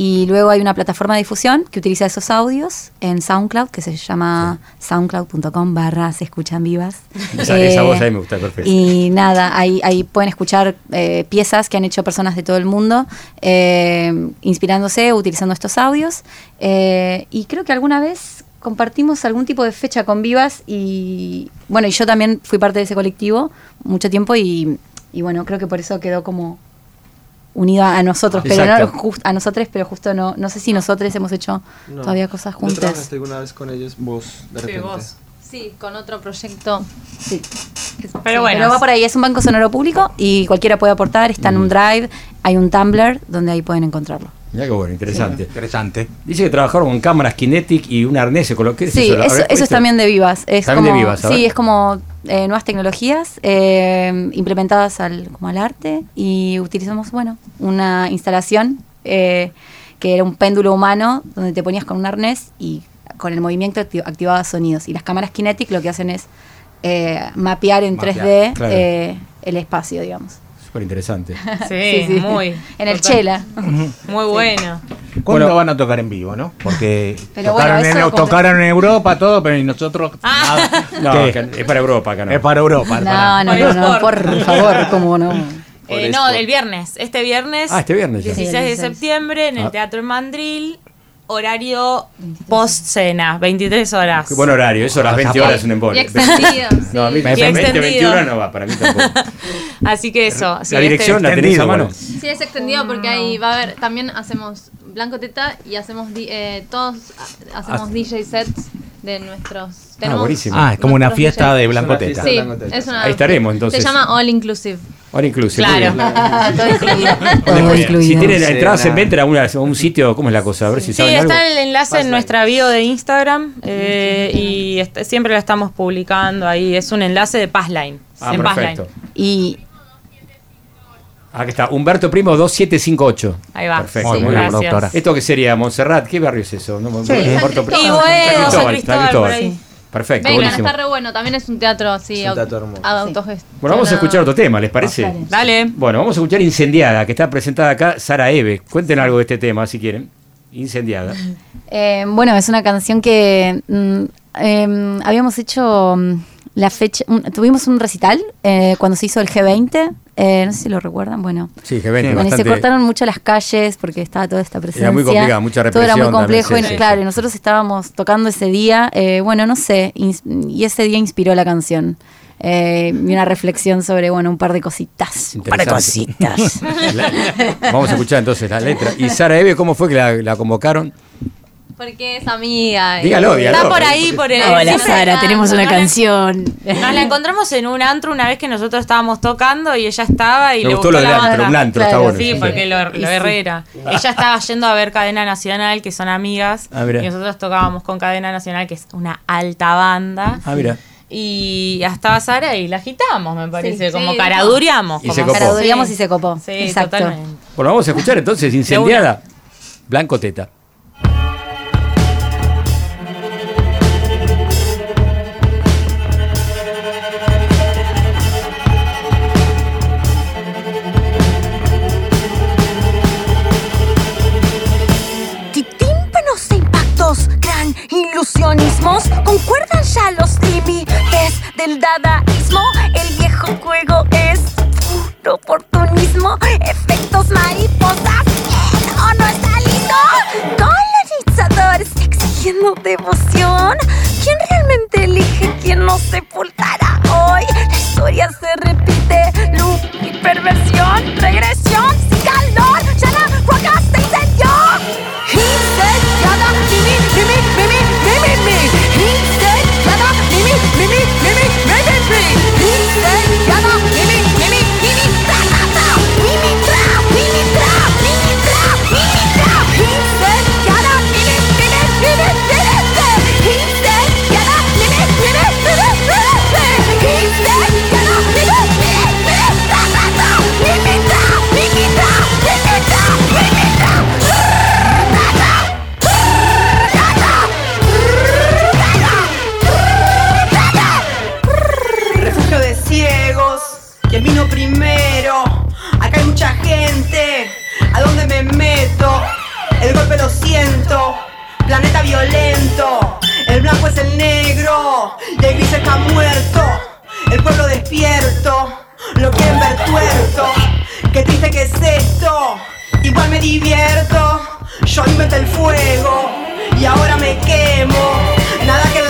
y luego hay una plataforma de difusión que utiliza esos audios en SoundCloud, que se llama soundcloud.com barra se escuchan vivas. Esa, Eh, esa voz ahí me gusta, perfecto. y nada, ahí, ahí pueden escuchar eh, piezas que han hecho personas de todo el mundo, eh, inspirándose, utilizando estos audios. Eh, y creo que alguna vez compartimos algún tipo de fecha con Vivas y bueno, y yo también fui parte de ese colectivo mucho tiempo y, y bueno, creo que por eso quedó como unida a nosotros, pero no just- a nosotros, pero justo no, no sé si nosotros hemos hecho No. todavía cosas ¿No juntas. trabajaste alguna vez con ellos vos, de Sí, vos. Sí, con otro proyecto. Sí. Pero bueno. Pero va por ahí, es un banco sonoro público y cualquiera puede aportar, está en un drive, hay un Tumblr donde ahí pueden encontrarlo. Mira qué bueno, interesante. Interesante. Dice que trabajaron con cámaras Kinetic y un arnés. ¿con lo que es Sí, eso? Es también de Vivas. Es También de como, Vivas, a ver. Sí, es como eh, nuevas tecnologías eh, implementadas al, como al arte y utilizamos, bueno, una instalación eh, que era un péndulo humano donde te ponías con un arnés y con el movimiento acti- activabas sonidos. Y las cámaras Kinetic lo que hacen es eh, mapear en Mapear, 3D claro. eh, el espacio, digamos. Súper interesante. [LAUGHS] Sí, Sí, sí. muy. En el. Chela. Muy bueno. ¿Cuándo Bueno. van a tocar en vivo, no? Porque [LAUGHS] tocaron, bueno, en, tocaron en Europa todo, pero y nosotros Ah. nada. [LAUGHS] No, es para Europa acá, ¿no? Es para Europa. No, no, Por no, no, por favor, cómo no. Eh, no, esto. el viernes. Este viernes. Ah, este viernes ya. 16 Sí, el de 16. septiembre en el Ah. Teatro en Mandril. Horario post cena, 23 horas. Qué buen horario, eso a las 20 horas es un Y embole. extendido. [LAUGHS] No, a mí me Y 20, extendido. 21 no va, para mí tampoco. [LAUGHS] Así que eso. sí, la dirección este- la tenés a mano. Sí, es extendido porque ahí va a haber, también hacemos Blanco Teta y hacemos, eh, todos ha- hacemos DJ sets de nuestros... tenemos buenísimo. Ah, es como una fiesta de Es una Blanco fiesta. Teta. Sí, es una, Ahí estaremos, entonces. Se llama All Inclusive. Ahora inclusive. Claro. [LAUGHS] muy bien. Todo incluido. Bueno, Todo incluido. si tienen Sí, entradas en nada. venta a una- a un sitio, ¿cómo es la cosa? A ver si Sí, saben algo. está el enlace en nuestra bio de Instagram eh, y siempre lo estamos publicando ahí. Es un enlace de Passline. Ah, en perfecto. Passline. Y Aquí está, Humberto Primo 2758. Ahí va. Perfecto, Muy muy bien, doctora. ¿Esto qué sería? ¿Montserrat? ¿Qué barrio es eso? No, Sí. Humberto Primo. Y bueno, San San Cristóbal, Cristóbal, por ahí. Perfecto, buenísimo. está re bueno. También es un teatro así. Es un teatro hermoso. autogestionado. Bueno, vamos a escuchar otro tema, ¿les parece? Dale. Dale. Bueno, vamos a escuchar Incendiada, que está presentada acá Sara Eve. Cuenten algo de este tema, si quieren. Incendiada. [LAUGHS] Eh, bueno, es una canción que mm, eh, habíamos hecho mm, la fecha, un- tuvimos un recital eh, cuando se hizo el G20, eh, no sé si lo recuerdan, bueno. Sí, Bueno, y se cortaron mucho las calles porque estaba toda esta presencia. muy complicado, mucha Todo era muy represión complejo. también, y sí, claro, sí. y nosotros estábamos tocando ese día. eh, bueno, no sé, y ese día inspiró la canción. eh, y una reflexión sobre, bueno, un par de cositas. Un par de cositas. [LAUGHS] La- vamos a escuchar entonces la letra. ¿Y Sara Eve cómo fue que la, la convocaron? Porque es amiga. Dígalo, dígalo. Está por ahí, por el. Hola siempre- Sara, tenemos una Nos la- canción. Nos la encontramos en un antro una vez que nosotros estábamos tocando y ella estaba y Me le gustó gustó lo del la antro, banda. un antro, Claro, está bueno. Sí, sí. porque lo, lo Y sí. Herrera. Ella estaba yendo a ver Cadena Nacional, que son amigas. Ah, mira. y nosotros tocábamos con Cadena Nacional, que es una alta banda. Ah, mira. Y ya estaba Sara y la agitamos, me parece. Sí, como sí, caradureamos. Y como se copó. Caradureamos y se copó. Sí, Exacto. totalmente. Bueno, vamos a escuchar entonces Incendiada. Blanco Teta. Ilusionismos, concuerdan ya los límites del dadaísmo. El viejo juego es por oportunismo, efectos mariposas. ¿Quién o no está listo? Colonizadores exigiendo devoción. ¿Quién realmente elige quién nos sepultará hoy? La historia se repite, luz y perversión, regresión sin calor. Ya la roca planeta violento, el blanco es el negro y el gris está muerto, el pueblo despierto, lo quieren ver tuerto, qué triste que es esto, igual me divierto, yo inventé el fuego y ahora me quemo, nada quedó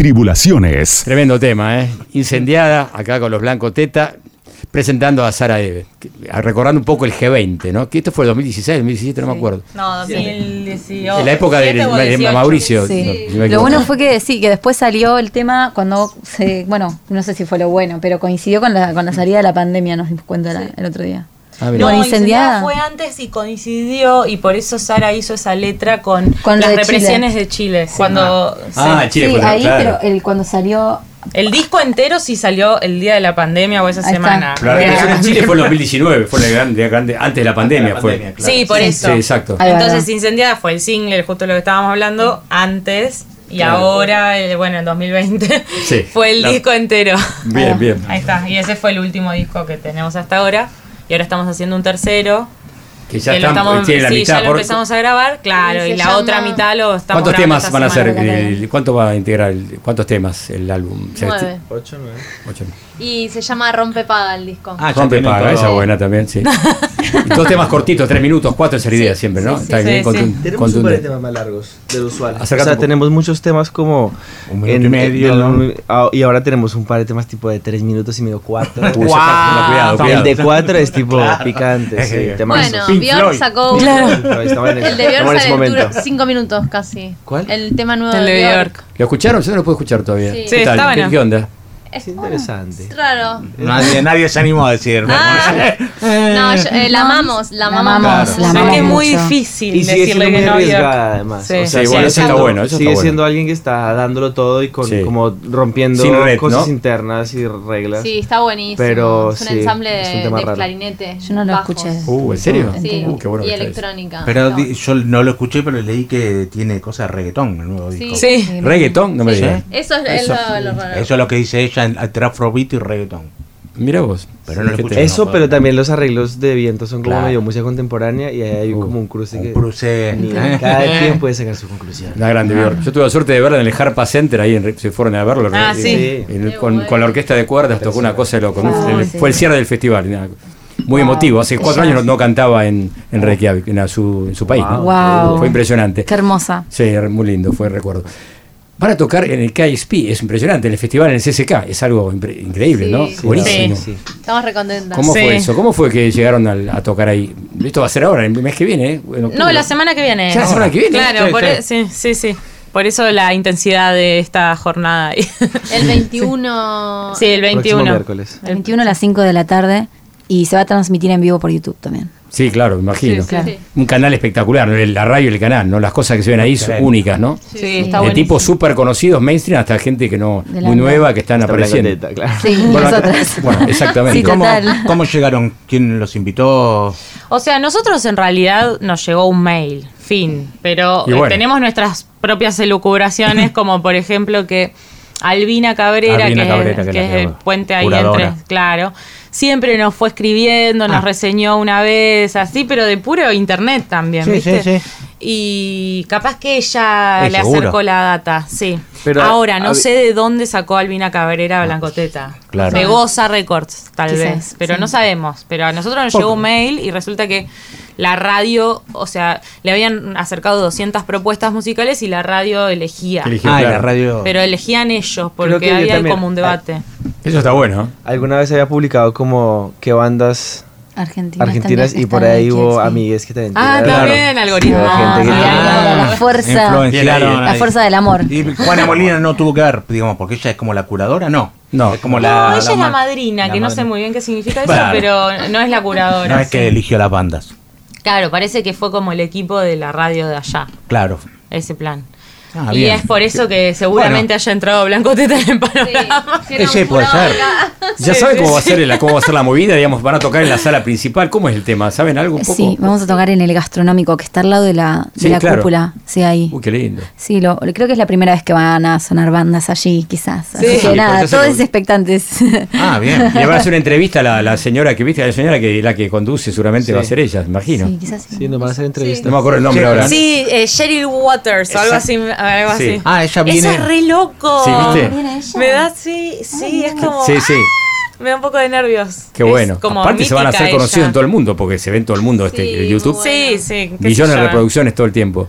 Tribulaciones. Tremendo tema, ¿eh? Incendiada, acá con los blancos teta, presentando a Sara Eve. Recordando un poco el G20, ¿no? Que esto fue el 2016, 2017, no me acuerdo. No, 2018. En la época de, 17 o de 18. Mauricio. Sí. no, si Lo bueno fue que sí, que después salió el tema cuando se, bueno, no sé si fue lo bueno, pero coincidió con la, con la salida de la pandemia, nos dimos cuenta la- el otro día. Ah, No, incendiada incendiada. fue antes y coincidió y por eso Sara hizo esa letra con, las de represiones Chile. de Chile. Cuando Ah, sí. Chile sí, ahí, claro. pero el, cuando salió el disco entero sí salió el día de la pandemia o esa Ahí está. semana. La represión en Chile fue en [LAUGHS] 2019, fue el grande, grande- antes de la pandemia. fue. Sí, por eso. Sí, exacto. Entonces Incendiada fue el single, justo lo que estábamos hablando, antes y Claro. ahora, eh, bueno, en 2020, Sí. [LAUGHS] fue el La- disco entero. Bien, bien. Ahí está, y ese fue el último disco que tenemos hasta ahora. Y ahora estamos haciendo un tercero. Que ya que lo están- estamos, tiene la sí, mitad ya lo por- empezamos a grabar, claro, Y y, la llama- otra mitad lo estamos ¿Cuántos temas van a ser? el- ¿Cuánto va a integrar? el- ¿Cuántos temas el álbum? Nueve. Ocho, nueve. ocho. Y se llama Rompe Paga el disco. Ah, Rompe paga, esa buena también, sí. [LAUGHS] y todos temas cortitos, tres minutos, cuatro es la idea siempre, ¿no? sí, Está sí, bien, sí. contun- Tenemos un par de temas más largos del usual. O sea, tenemos muchos temas como. Un minuto y medio, ¿no? ah, y ahora tenemos un par de temas tipo de tres minutos y medio, cuatro. Uy, esa- cuidado, El cuidado. de cuatro es tipo [LAUGHS] picante, sí. [LAUGHS] Pink Björk Floyd. sacó estaba en el de estaba en ese sale- momento. duró cinco minutos casi. ¿Cuál? El tema nuevo El de de. Björk. ¿Lo escucharon? Yo no lo puedo escuchar todavía. Sí. ¿Qué Sí, tal? está ¿Qué, bueno. qué onda? Es interesante. Es raro. Nadie, nadie se animó a decir. Ah. No, yo- eh, la amamos, la amamos. la que es muy difícil Y sigue siendo decirle muy que no además. Sí. O sea, Sí, sigue bueno, eso está siendo- bueno, eso está sigue bueno. siendo alguien que está dándolo todo y con Sí. como rompiendo red, cosas ¿no? internas y reglas. Sí, está buenísimo. Pero es un sí, ensamble es un de, clarinete. Yo no lo bajos. escuché. Uh, ¿en serio? Sí, Uh, qué bueno y electrónica. Pero yo no lo escuché, pero leí que tiene cosas de reggaetón el nuevo disco. Sí. ¿Reggaetón? No me digas. Eso es, es lo raro. eso es lo que dice ella entre afrobeat y reggaetón. Mira vos. Pero no lo ¿Qué escuché. te- Eso, no, pero no. también los arreglos de viento son como Claro. medio música contemporánea y ahí hay Uh, como un cruce que Un cruce. ni- ¿eh? [LAUGHS] cada quien puede sacar su conclusión. Una grande. Yo tuve la suerte de verla en el Harpa Center, ahí en, se fueron a verlo. Ah, y- sí. y- con, con la orquesta de cuerdas tocó una cosa de loco. ¿no? Ah, El- sí. Fue el cierre del festival. Muy Wow. emotivo. Hace cuatro años no, no cantaba en, en Reykjavik, en su, en su país. ¿no? Wow. Fue impresionante. Qué hermosa. Sí, muy lindo, fue el recuerdo. Van a tocar en el KSP, es impresionante, en el festival en el CSK, es algo impre- increíble, ¿no? Sí. Buenísimo. Sí. Estamos recontentas. ¿Cómo fue eso? ¿Cómo fue que llegaron al- a, tocar ahí? Esto va a ser ahora, el mes que viene, ¿eh? No, la semana que viene. ¿Ya la semana que viene? Claro, Sí, por sí. e- sí, sí, sí. Por eso la intensidad de esta jornada. [LAUGHS] El 21. Sí, el 21. El 21 a las 5 de la tarde y se va a transmitir en vivo por YouTube también. Sí, claro, me imagino. Sí, sí, sí. Un canal espectacular, ¿no? la radio y el canal, ¿no? Las cosas que se ven ahí son únicas, ¿no? Sí, está de buenísimo. tipos súper conocidos, mainstream, hasta gente que no, la muy nueva, que están apareciendo. Claro. Sí, Bueno, nosotras. bueno, exactamente. Sí, ¿Cómo, total. ¿Cómo llegaron? ¿Quién los invitó? O sea, nosotros en realidad nos llegó un mail, fin, pero bueno. eh, tenemos nuestras propias elucubraciones, [LAUGHS] como por ejemplo que Albina Cabrera, Albina que, Cabrera, que que la es el puente ahí curadora. entre, claro, siempre nos fue escribiendo, nos Ah. reseñó una vez, así, pero de puro internet también, Sí, ¿viste? sí, sí. Y capaz que ella Eh, le seguro. acercó la data, sí. Pero, Ahora, no sé de dónde sacó Albina Cabrera Blancoteta. Claro. De Goza Records, tal Quizás, vez. Pero sí. no sabemos. Pero a nosotros nos Poco. llegó un mail y resulta que la radio, o sea, le habían acercado 200 propuestas musicales y la radio elegía. Eligió, Ah, claro. la radio. Pero elegían ellos, porque también. como un debate. Eso está bueno. Alguna vez había publicado como qué bandas Argentinas, argentinas y por ahí hubo sí. amigues que también Ah, también, algoritmo. Gente que Ah, la fuerza, la fuerza del amor. Y [LAUGHS] Juana Molina no tuvo que ver, digamos, porque ella es como la curadora, no. No. Es como No, la. ella es la ma- madrina, la que no sé muy bien qué significa eso, Claro. pero no es la curadora. No es que eligió las bandas. Claro, parece que fue como el equipo de la radio de allá, Claro. ese plan. Ah, y bien. es por eso que seguramente haya entrado Blanco Teta en el panorama. [LAUGHS] Ese puede ser. [LAUGHS] ¿Ya Sí, saben sí, cómo, va a ser la, cómo va a ser la movida? Digamos, van a tocar en la sala principal. ¿Cómo es el tema? ¿Saben algo un poco? Sí, vamos a tocar en el gastronómico que está al lado de la, de Sí, la claro. cúpula. Sí, ahí. Uy, qué lindo. Sí, lo, creo que es la primera vez que van a sonar bandas allí, quizás. Así Sí, que nada, todos lo- expectantes. Ah, bien. [LAUGHS] Y le van a hacer una entrevista a la, la señora que viste, la señora que la que conduce seguramente Sí. va a ser ella, me imagino. Sí, quizás sí. Sí, nos van a hacer entrevistas. No me acuerdo el nombre Sí, ahora. Sí, eh, Cheryl Waters o algo así. Algo Sí. así. Ah, ella viene. Ella es re loco. Sí, ¿viste? ¿Viene ella? Me da, sí, sí, es como. Sí, sí. Me da un poco de nervios. Qué bueno. como Aparte se van a hacer conocidos en todo el mundo porque se ve en todo el mundo este Sí, YouTube. Sí, sí. Millones de reproducciones todo el tiempo.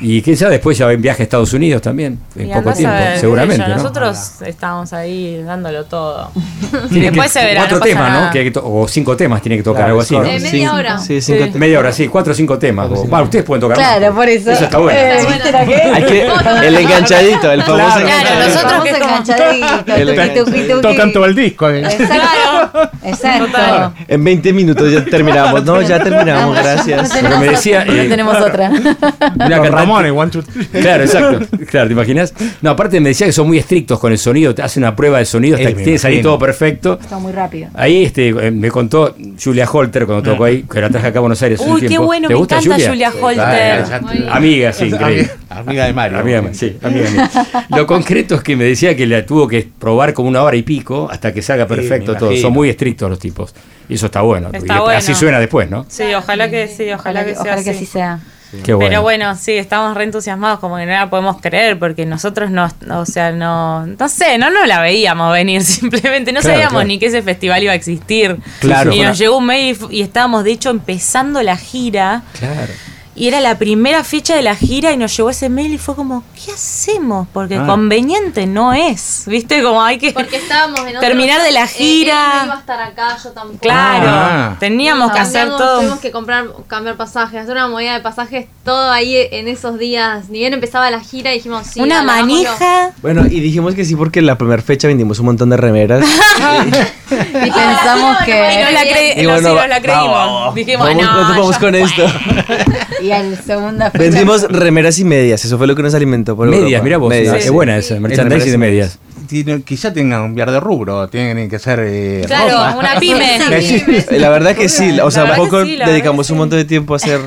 Y sabe, después ya va en viaje a Estados Unidos también, en Y poco tiempo, ver, seguramente, yo, ¿no? Nosotros estábamos ahí dándolo todo. [LAUGHS] Tiene Después que- se verá. Cuatro no temas, nada. ¿no? Que que o cinco temas tiene que tocar, Claro, algo así, ¿no? Eh, media hora. Sí, cinco Sí. Media hora, sí, cuatro o cinco temas. o- bueno, ustedes pueden tocar más. Claro, por eso. Eso está bueno. Eh, [LAUGHS] el enganchadito, el [LAUGHS] famoso Claro, Claro, enganchadito. nosotros Vamos que tuqui. Tocan todo el disco. eh. Exacto. En 20 minutos ya terminamos. No, ya terminamos, gracias. Pero me decía, No eh, tenemos otra. una cantante- Ramones, one, two, three. Claro, exacto. Claro, ¿te imaginas? No, aparte me decía que son muy estrictos con el sonido, te hacen una prueba de sonido hasta Eh, que tiene que salir todo perfecto. Está muy rápido. Ahí este, eh, me contó Julia Holter cuando tocó ahí, que la traje acá a Buenos Aires un Uy, qué tiempo. bueno, ¿Te me gusta encanta Julia? Holter. Amiga, sí, increíble. Amiga, de Mario. Amiga, sí, amiga mía. Lo concreto es que me decía que la tuvo que probar como una hora y pico hasta que salga perfecto todo. Son muy estrictos los tipos. Y eso está bueno. Está Y bueno. Así suena después, ¿no? Sí, ojalá que sí, ojalá, que sea ojalá que así. sea. Qué bueno. Pero bueno, sí, estamos re entusiasmados, como que no la podemos creer, porque nosotros no, o sea, no, no sé, no nos la veíamos venir [LAUGHS] simplemente, no Claro, sabíamos claro. ni que ese festival iba a existir. Claro. Y nos llegó un mail y y estábamos, de hecho, empezando la gira. Claro. Y era la primera fecha de la gira y nos llegó ese mail y fue como, ¿qué hacemos? Porque Ah. conveniente no es, ¿viste? Como hay que... Porque estábamos en otro- Terminar de la eh, gira. él no iba a estar acá, yo tampoco. Claro, Ah. teníamos que hacer todo. Tuvimos que comprar, cambiar pasajes, hacer una movida de pasajes, todo ahí en esos días. Ni bien empezaba la gira, dijimos sí. Una manija. Bueno, y dijimos que sí porque la primera fecha vendimos un montón de remeras. [LAUGHS] Y pensamos Y que. nos la, cre- Y no, la creímos. vamos, Dijimos, vamos, no, vamos con fue". esto. [LAUGHS] Y al segunda fecha. Vendimos remeras y medias, eso fue lo que nos alimentó por medias, Europa. mira vos, Medias. es buena esa, merchandising de medias. Quizá tengan un viar de rubro, tienen que ser. eh, Claro, ropa. una pyme. [LAUGHS] Sí. La verdad que sí, o sea, La un verdad poco que sí, dedicamos un montón de tiempo a hacer,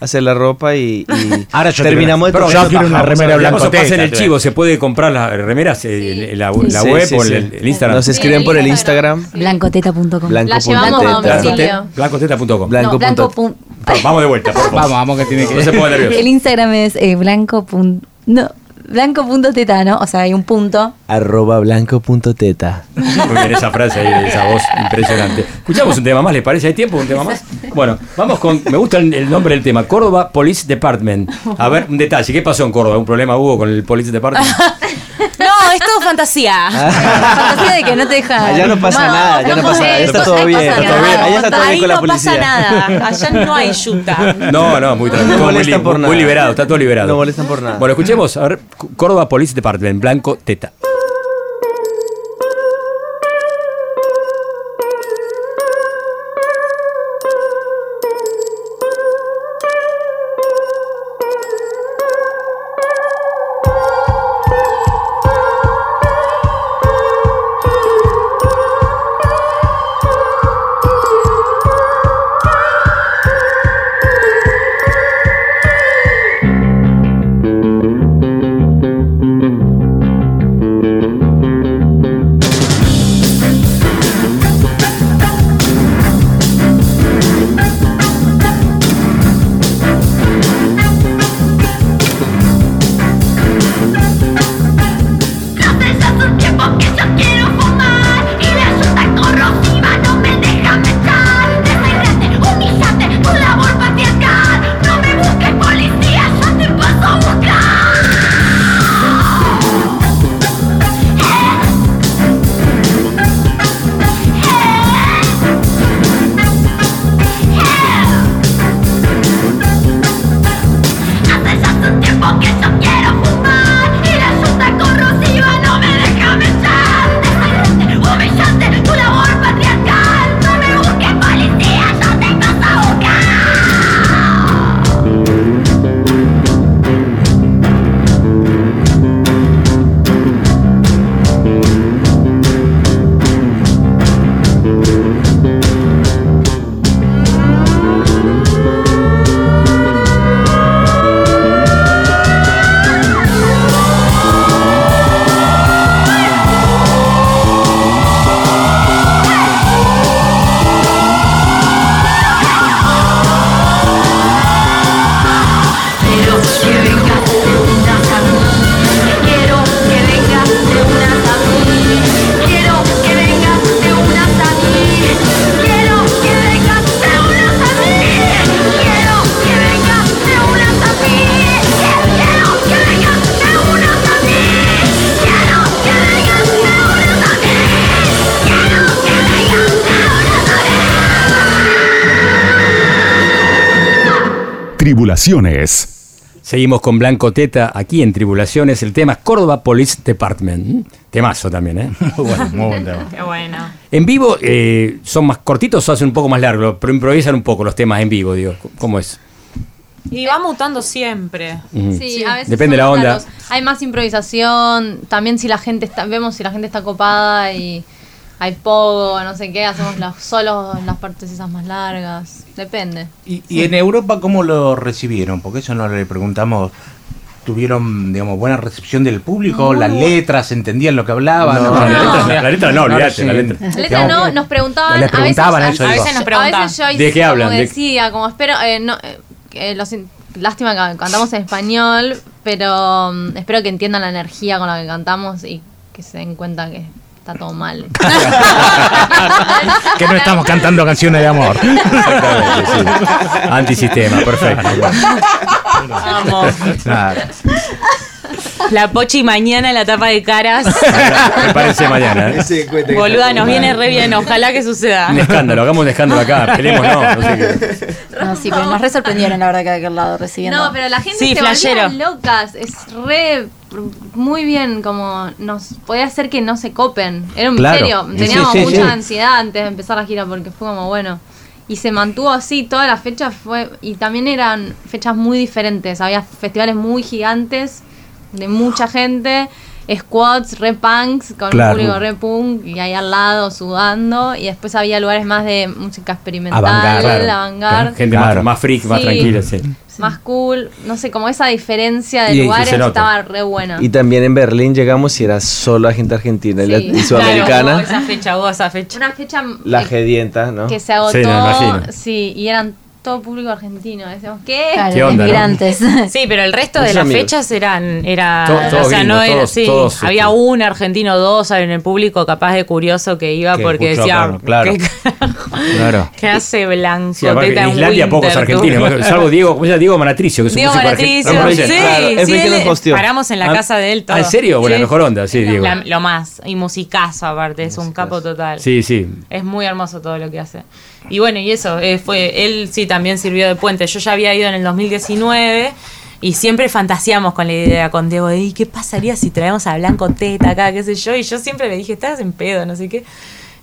hacer la ropa y, y [LAUGHS] Ahora yo terminamos el quiero- proceso. yo quiero una bajamos remera blanca. Vamos a pasar en el chivo, se puede comprar las remeras, eh, la, web o el, el Instagram. Nos escriben por el Instagram. Blancoteta.com. Blanco La llevamos a domicilio. Blancoteta.com. Blanco blanco. Vamos de vuelta, por favor. Vamos, vamos que tiene que. No se ponga nervioso. El Instagram es eh, blanco. No. blanco.teta, ¿no? O sea, hay un punto. Arroba blanco.teta. Muy bien esa frase ahí, esa voz impresionante. Escuchamos un tema más, ¿les parece? ¿Hay tiempo? ¿Un tema más? Bueno, vamos con. Me gusta el, el nombre del tema: Córdoba Police Department. A ver, un detalle. ¿Qué pasó en Córdoba? ¿Un problema hubo con el Police Department? [LAUGHS] No, es todo fantasía. [LAUGHS] Fantasía de que no te deja. Allá no pasa nada, ya no pasa nada, está todo bien, está todo bien. Allá está todo bien Ahí con la no pasa policía. nada. Allá no hay yuta. No, no, muy tranquilo. No muy, molestan por muy nada. liberado, está todo liberado. No molestan por nada. Bueno, escuchemos, a ver, Córdoba Police Department, Blanco Teta. Tribulaciones. Seguimos con Blanco Teta aquí en Tribulaciones. El tema es Córdoba Police Department. Temazo también, ¿eh? [LAUGHS] Muy bueno, muy buen tema. Qué bueno. En vivo eh, son más cortitos o hacen un poco más largos, pero improvisan un poco los temas en vivo, digo. ¿Cómo es? Y va mutando siempre. Sí, a veces Depende de la onda. Hay más improvisación, también si la gente está, vemos si la gente está copada y hay poco, no sé qué, hacemos los solos, las partes esas más largas. Depende. ¿Y, y en Europa cómo lo recibieron? Porque eso no le preguntamos. ¿Tuvieron, digamos, buena recepción del público? ¿Las letras entendían lo que hablaban? No, la letra- la letra no, olvídate, la letra. La letra no, nos preguntaban. Les preguntaban a veces, eso, a, veces, nos a preguntaban. veces yo ¿De qué como hablan? De- decía, como espero, eh, no, eh, los in- lástima que cantamos en español, pero mm, espero que entiendan la energía con la que cantamos y que se den cuenta que está todo mal. [LAUGHS] Que no estamos cantando canciones de amor. Antisistema, perfecto. Vamos. La Pochi mañana en la tapa de caras. Prepárense mañana. ¿eh? Boluda, nos viene re bien. Ojalá que suceda. Un escándalo, hagamos un escándalo acá. Peleemos, no. no sé qué. No, sí, pero nos re sorprendieron la verdad que de aquel lado recibiendo. No, pero la gente Sí, se volvía locas. Es re muy bien como nos podía hacer que no se copen. Era un Claro. misterio. Teníamos sí, sí, mucha sí. ansiedad antes de empezar la gira porque fue como bueno. Y se mantuvo así todas las fechas fue y también eran fechas muy diferentes. Había festivales muy gigantes de mucha gente, squads, re punks con Claro. un público re punk y ahí al lado sudando y después había lugares más de música experimental, Avant-garde, claro. avant-garde. Gente Claro. más, más freak, más tranquila, sí. más cool, no sé, como esa diferencia de Y- lugares estaba re buena. Y también en Berlín llegamos y era solo la gente argentina [LAUGHS] y la- y Claro, sudamericana. hubo esa fecha, hubo esa fecha. Una fecha la eh, gedienta, ¿no? que se agotó, Sí, me imagino. sí, y eran todo público argentino. Decíamos, ¿qué? Claro, ¿Qué onda, no? inmigrantes. [LAUGHS] Sí, pero el resto de las amigos. fechas eran, era, Todo- todo o sea, gringo, no era, todos- sí, todos, había este- un argentino, dos en el público capaz de curioso que iba Que porque decía, claro, claro. [LAUGHS] ¿qué, Claro. qué hace Blanco? Sí, aparte, Teta en Islandia pocos argentinos, tú? salvo Diego, ¿cómo se llama? Diego Manatricio, que es un Diego Manatricio, argentino. sí, sí, él- paramos en la Ah, casa de él todo. Ah, ¿en serio? Buena, Sí. mejor onda, sí, Diego. La- lo más, y musicazo aparte, es un capo total. Sí, sí. Es muy hermoso todo lo que hace. Y bueno, y eso, eh, fue él sí también sirvió de puente. Yo ya había ido en el 2019 y siempre fantaseamos con la idea con Diego de "¿Y qué pasaría si traemos a Blanco Teta acá, qué sé yo. Y yo siempre le dije, estás en pedo, no sé qué.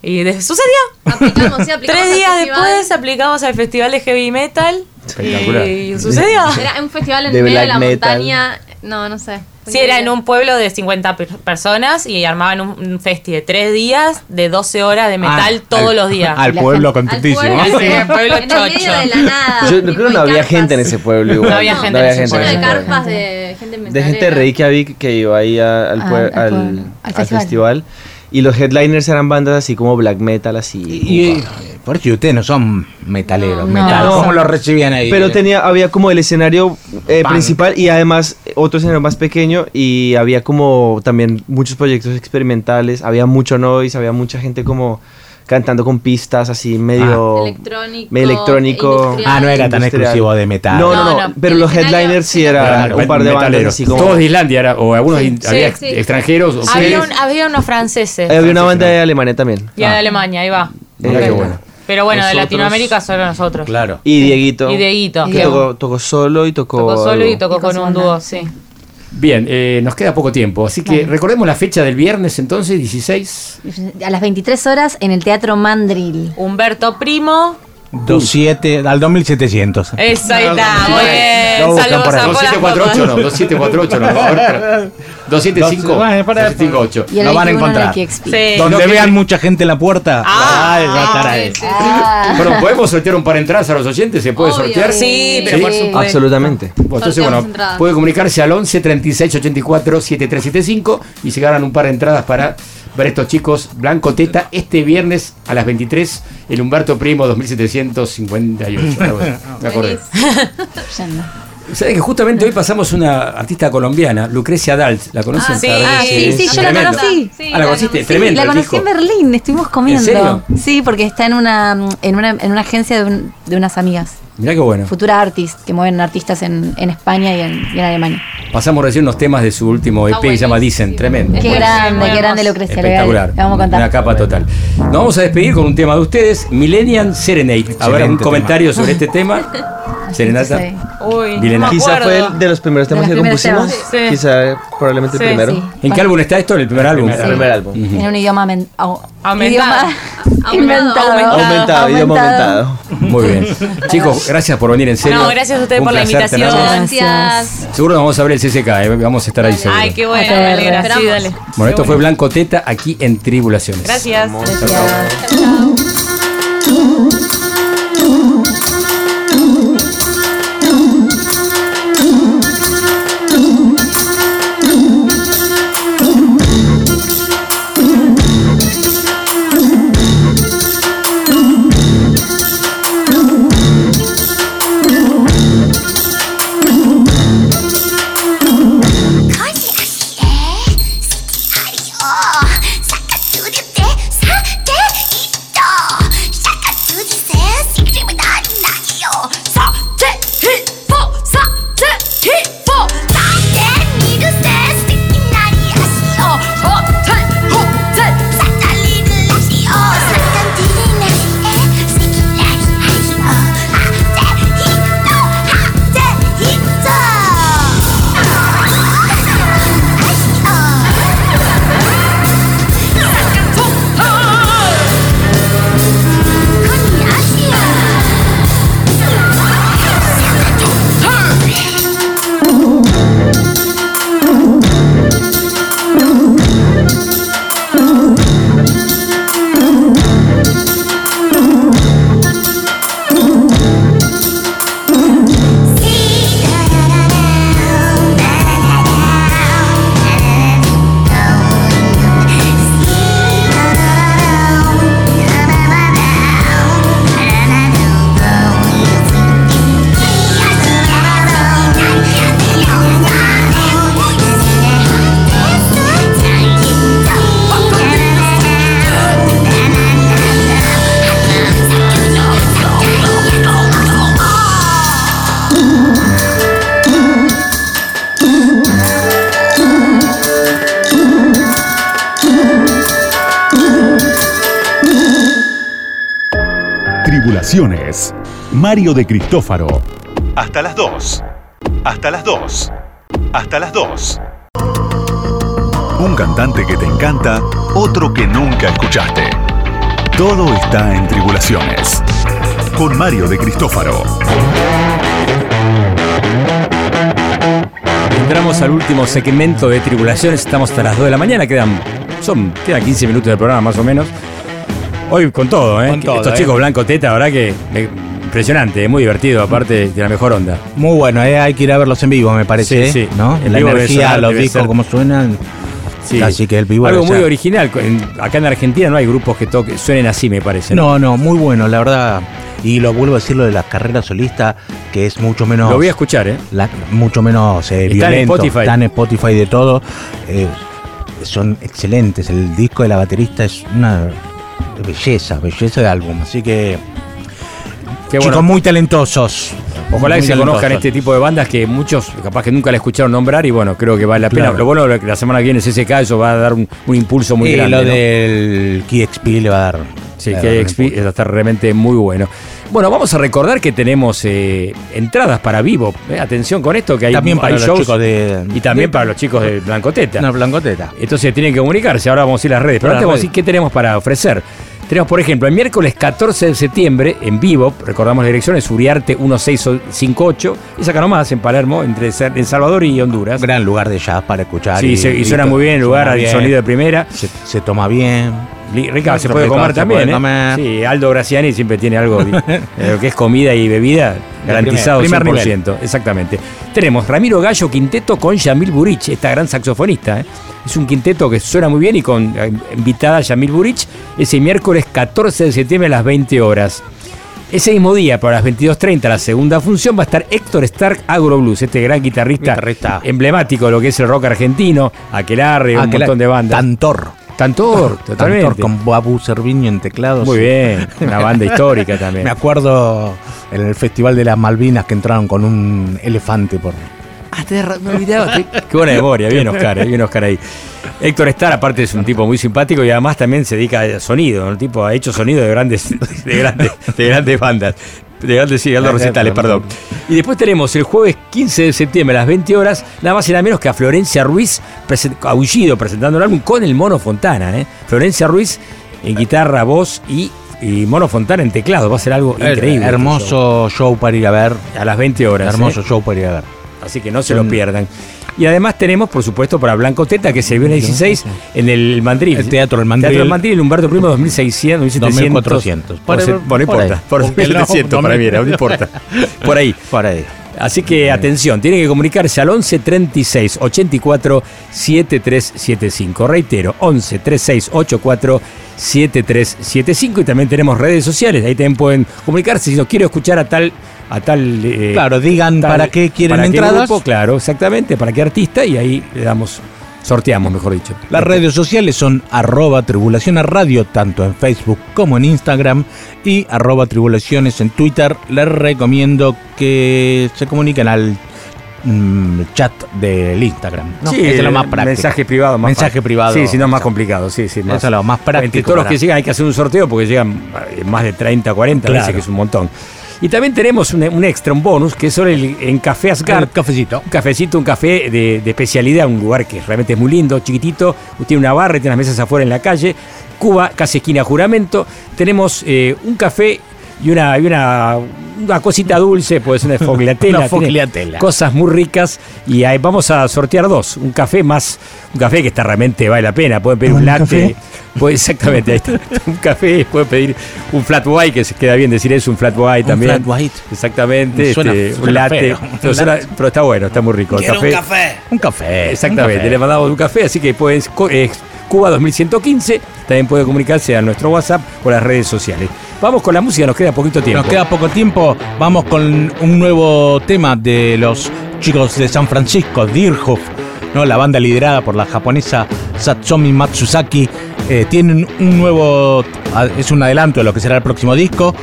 Y de- sucedió. Aplicamos, sí, [LAUGHS] aplicamos Tres días festival. después aplicamos al festival de heavy metal. Espectacular. Y sucedió. Era un festival en De medio de la metal. montaña. No, no sé. Sí, era en un pueblo de 50 per- personas y armaban un, un festi de tres días de 12 horas de metal Ah, todos al- los días. Al pueblo gente- contentísimo. Al pueblo, Sí, el pueblo en el medio chocho. de la nada. Yo creo que no había carpas. gente en ese pueblo igual. No había gente No había gente Lleno en de ese pueblo. carpas de gente de metalera. gente de Reykjavik que iba ahí a- al, Ah, al al- al al festival. festival. Y los headliners eran bandas así como black metal, así. Y, y- por eso ustedes no son metaleros, No. metal. No. ¿Cómo lo recibían ahí? Pero tenía, había como el escenario eh, Punk. principal y además otro escenario más pequeño y había como también muchos proyectos experimentales, había mucho noise, había mucha gente como cantando con pistas así medio Electrónico. medio electrónico. Ah, no era tan Industrial. exclusivo de metal. No, no, No, no, no. pero los headliners sí sí, era Claro, un par de bandas así como Todos de Islandia, era, o algunos Sí, había sí. extranjeros. o Había, un- había unos franceses. había una banda de Alemania también. Y de Alemania, ahí va. Mirá qué bueno. Pero bueno, de Latinoamérica solo nosotros. Claro. Y Dieguito. Y Dieguito. que tocó, tocó solo y tocó tocó solo y tocó Y con un dúo, sí. Bien, eh, nos queda poco tiempo, así que Vale. recordemos la fecha del viernes entonces, 16. A las 23 horas en el Teatro Mandril. Humberto Primo. 27 al 2700. Esa ahí está, muy bien. buscan Saludos a Pola 2748 no, 2748 no. A ver, 275. Bueno, para- 258. Y el Lo van a 21 en el encontrar. Sí. Donde No, que- vean mucha gente en la puerta. Ah, va a estar ahí. Sí. Ah. Bueno, ¿podemos sortear un par de entradas a los oyentes? ¿Se puede Obvio. sortear? Sí, pero Sí. por supuesto. Absolutamente. Bueno, entonces, bueno, entradas. puede comunicarse al 11 36 84 7375 y se ganan un par de entradas para ver a estos chicos Blanco Teta este viernes a las 23 el Humberto Primo 2758. [LAUGHS] algo así. Me acordé. [LAUGHS] ¿Sabes que justamente hoy pasamos una artista colombiana, Lucrecia Dalt? ¿La conocen? Ah, sí. Ah, sí, yo la conocí. Sí, Ah, la conociste, sí, tremendo. la conocí en Berlín, estuvimos comiendo. serio? Sí, porque está en una, en una, en una agencia de, un- de unas amigas. Mirá qué bueno. Futura Artist, que mueven artistas en, en España y en, y en Alemania. Pasamos recién unos temas de su último EP Está que se llama. Dicen, tremendo. Qué buenísimo, grande, qué grande. Lucrecia. Espectacular. Le vamos a contar. Una capa total. Nos vamos a despedir con un tema de ustedes, Millennium Serenade. A ver, un comentario sobre este tema. [LAUGHS] [LAUGHS] Serenata. Sí. Uy, no Milena. Quizá fue el de los primeros temas los que primeros compusimos. temas. Sí. Quizá probablemente Sí, el primero. sí. ¿En qué álbum está esto? ¿En el primer álbum? El primer álbum. En un idioma men- au- Aumentado. idioma Aumentado. [LAUGHS] inventado. Aumentado, idioma aumentado. Muy bien. Chicos, gracias por venir en serio. No, gracias a ustedes por la invitación. tenerlos. Gracias. Seguro nos vamos a ver el CCK, eh, vamos a estar ahí seguro. Ay, qué bueno. Sí, Esperamos. dale. Bueno, esto fue Blanco Teta aquí en Tribulaciones. Gracias. Gracias.「de Cristófaro. Hasta las 2. Hasta las 2. Hasta las 2. Un cantante que te encanta, otro que nunca escuchaste. Todo está en Tribulaciones. Con Mario de Cristófaro. Entramos al último segmento de Tribulaciones. Estamos hasta las 2 de la mañana. Quedan, son, quedan 15 minutos del programa más o menos. Hoy con todo, ¿eh? Con todo, Estos ¿eh? chicos blanco teta, verdad que me- impresionante, ¿eh? muy divertido, aparte de la mejor onda. Muy bueno, eh, hay que ir a verlos en vivo, me parece. Sí, sí. ¿no? En la energía, sonar, los discos, cómo suenan. Sí. Así que el vivo Algo muy original. Acá en Argentina no hay grupos que toquen, suenen así, me parece. No, no, muy bueno, la verdad. Y lo vuelvo a decir lo de las carreras solistas, que es mucho menos. Lo voy a escuchar, ¿eh? la- mucho menos eh, Está en. Spotify. Está en Spotify de todo. Eh, son excelentes. El disco de la baterista es una belleza, belleza de álbum. Así que. Qué chicos bueno. muy talentosos. Ojalá que se conozcan este tipo de bandas que muchos capaz que nunca la escucharon nombrar y bueno, creo que vale la pena. Claro. Lo bueno es que la semana que viene CSK eso va a dar un, un impulso muy y grande. lo ¿no? del KXP le va a dar. Sí, le va a que dar un XP va a estar realmente muy bueno. Bueno, vamos a recordar que tenemos eh, entradas para vivo. eh, atención con esto, que hay, También para hay los shows chicos de- y también de- para los chicos de Blancoteta. Una blancoteta. Entonces tienen que comunicarse. Ahora vamos a ir a las redes. Pero Para antes vamos a decir qué tenemos para ofrecer. Tenemos, por ejemplo, el miércoles 14 de septiembre, en vivo, recordamos la dirección, es Uriarte 1658, es acá nomás, en Palermo, entre en Salvador y Honduras. Gran lugar de jazz para escuchar. Sí, se- y suena muy bien el lugar, hay sonido de primera. Se, se toma bien. Rica, se puede comer también, puede ¿eh? comer. Sí, Aldo Graciani siempre tiene algo, [LAUGHS] lo que es comida y bebida, garantizado primer 100%. Exactamente. Tenemos Ramiro Gallo Quinteto con Yamil Burich, esta gran saxofonista. ¿eh? Es un quinteto que suena muy bien y con eh, invitada Yamil Burich, ese miércoles 14 de septiembre a las 20 horas. Ese mismo día, para las 22.30, la segunda función, va a estar Héctor Stark Agro Blues, este gran guitarrista, Guitarrista. emblemático de lo que es el rock argentino, Aquelarre, un Aquelarre, montón de bandas. Tantor. Tantor, totalmente. Tantor con Babu Cerviño en teclados. Muy bien, una banda [LAUGHS] histórica también. Me acuerdo en el Festival de las Malvinas que entraron con un elefante por. Ah, te me olvidaba. Qué, [LAUGHS] qué buena memoria, bien Oscar, eh, bien Oscar ahí. Héctor Starr, aparte, es un tipo muy simpático y además también se dedica a sonido. El tipo ha hecho sonido de grandes, [LAUGHS] de grandes, de grandes bandas. Sí, recitales, perdón. Y después tenemos el jueves 15 de septiembre a las 20 horas, nada más y nada menos que a Florencia Ruiz, Aullido, presentando el álbum con el Mono Fontana. ¿eh? Florencia Ruiz en guitarra, voz y, y Mono Fontana en teclado. Va a ser algo increíble. este Hermoso show para ir a ver. A las 20 horas. Hermoso ¿eh? show para ir a ver. Así que no se lo pierdan. Y además tenemos, por supuesto, para Blanco Teta, que es el viernes 16 en el Mandril. El Teatro del Mandril. Teatro del Mandril, en Humberto Primo, 2600, 2700. 2400. Por, Por- bueno, [LAUGHS] no por importa. Por Porque no, 2700 para mí era, no importa. [LAUGHS] Por ahí. Por ahí. Así que atención, tienen que comunicarse al 11 36 84 7375. Reitero, 11 36 84 7375. Y también tenemos redes sociales, ahí también pueden comunicarse. Si no quiero escuchar a tal. A tal eh, Claro, digan tal- para qué quieren para qué entradas. grupo, claro, exactamente, para qué artista, y ahí le damos, sorteamos, mejor dicho. Las redes sociales son arroba tribulación a radio, tanto en Facebook como en Instagram, y arroba tribulaciones en Twitter. Les recomiendo que se comuniquen al mm, chat del Instagram. ¿no? Sí, es lo más práctico. Mensaje privado más Mensaje privado. Sí, si no es más complicado. Sí, sí, más. Eso es lo más práctico Entre todos los que llegan hay que hacer un sorteo porque llegan eh, más de 30, 40 veces, Claro. que es un montón. Y también tenemos un, un extra, un bonus, que es sobre el, en Café Asgard. El cafecito. Un cafecito, un café de, de especialidad, un lugar que realmente es muy lindo, chiquitito. Tiene una barra, y tiene unas mesas afuera en la calle. Cuba, casi esquina juramento. Tenemos eh, un café y una, y una, una cosita dulce, puede ser una [LAUGHS] fogliatela. Una tiene fogliatela. Cosas muy ricas. Y ahí vamos a sortear dos. Un café más, un café que está realmente vale la pena. Pueden pedir un, ¿Un latte. café? [LAUGHS] Puede- exactamente, ahí está. [LAUGHS] Un café, pueden pedir un flat white, que se queda bien decir eso, un flat white Un también. flat white. Exactamente. Suena- este, un latte. Pero, suena- pero está bueno, está muy rico. El café. Un café. Exactamente, un café. le mandamos un café, así que pueden, es Cuba 2115, también puede comunicarse a nuestro WhatsApp o las redes sociales. Vamos con la música, nos queda poquito tiempo. Nos queda poco tiempo. Vamos con un nuevo tema de los chicos de San Francisco, Dirhoff, ¿no? la banda liderada por la japonesa Satsomi Matsusaki. Eh, tienen un nuevo. ah, Es un adelanto de lo que será el próximo disco.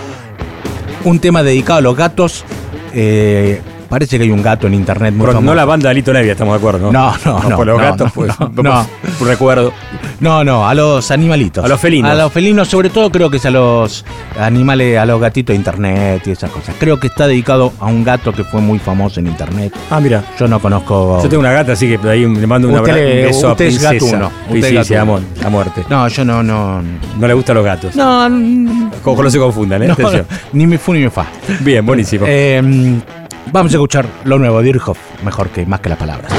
Un tema dedicado a los gatos. eh, parece que hay un gato en internet muy Pero no la banda de Lito Nevia, estamos de acuerdo, ¿no? No, no, no, por los no, gatos, no, pues. no, recuerdo. No, no, a los animalitos. A los felinos. A los felinos, sobre todo creo que es a los animales, a los gatitos de internet y esas cosas. Creo que está dedicado a un gato que fue muy famoso en internet. Ah, mira. Yo no conozco. Yo tengo una gata, así que ahí le mando un, Usted un beso usted a es Princesa. gatuno, Sí, usted sí, es sí, gatuno. a muerte. No, yo no, no. No le gustan los gatos. No, no, Como no se confundan, ¿eh? Atención. ni me fu ni me fa. Bien, buenísimo. Eh, vamos a escuchar lo nuevo de Irhoff, mejor que más que las palabras.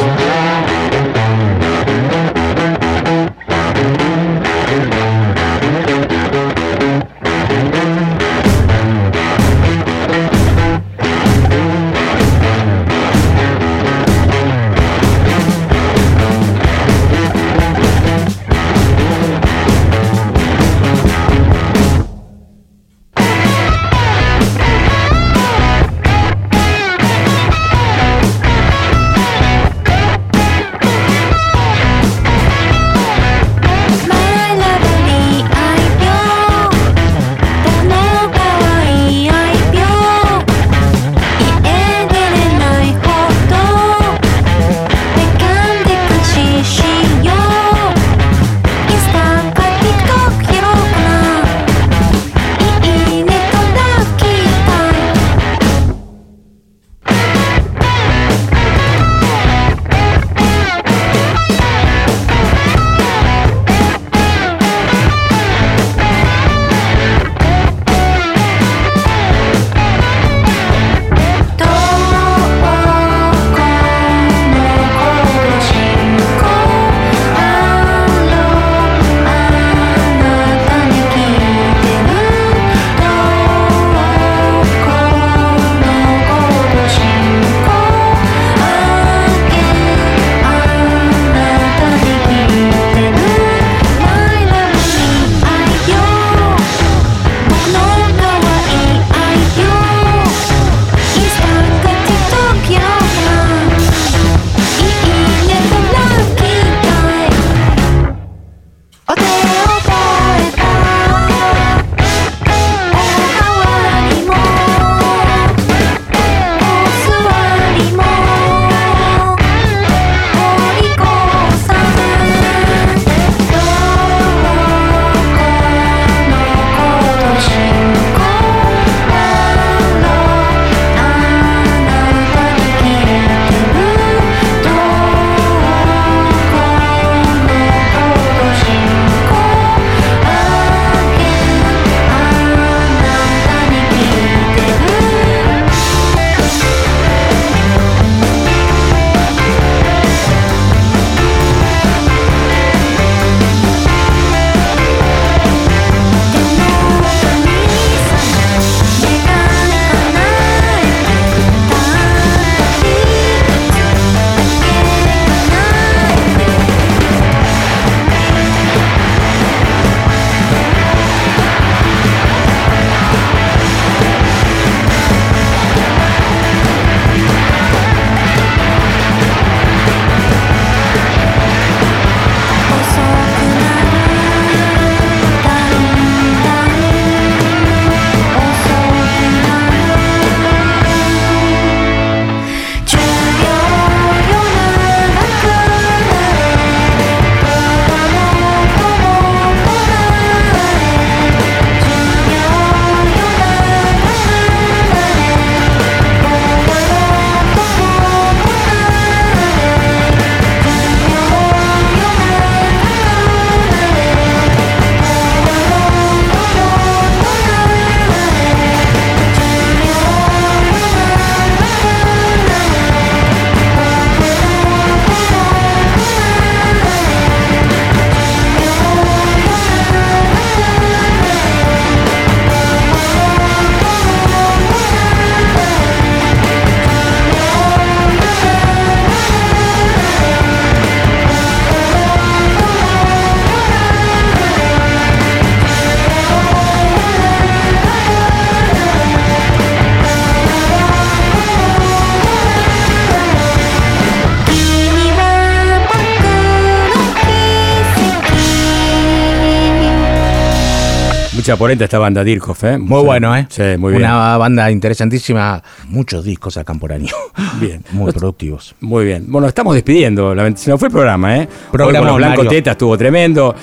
Mucha polenta esta banda Dirkhoff, ¿eh? Muy Sí. bueno, ¿eh? Sí, muy bien. Una banda interesantísima. Muchos discos sacan por año. Bien. [LAUGHS] Muy productivos. Muy bien. Bueno, estamos despidiendo. Se nos fue el programa, ¿eh? Con los Blanco Mario. Teta estuvo tremendo.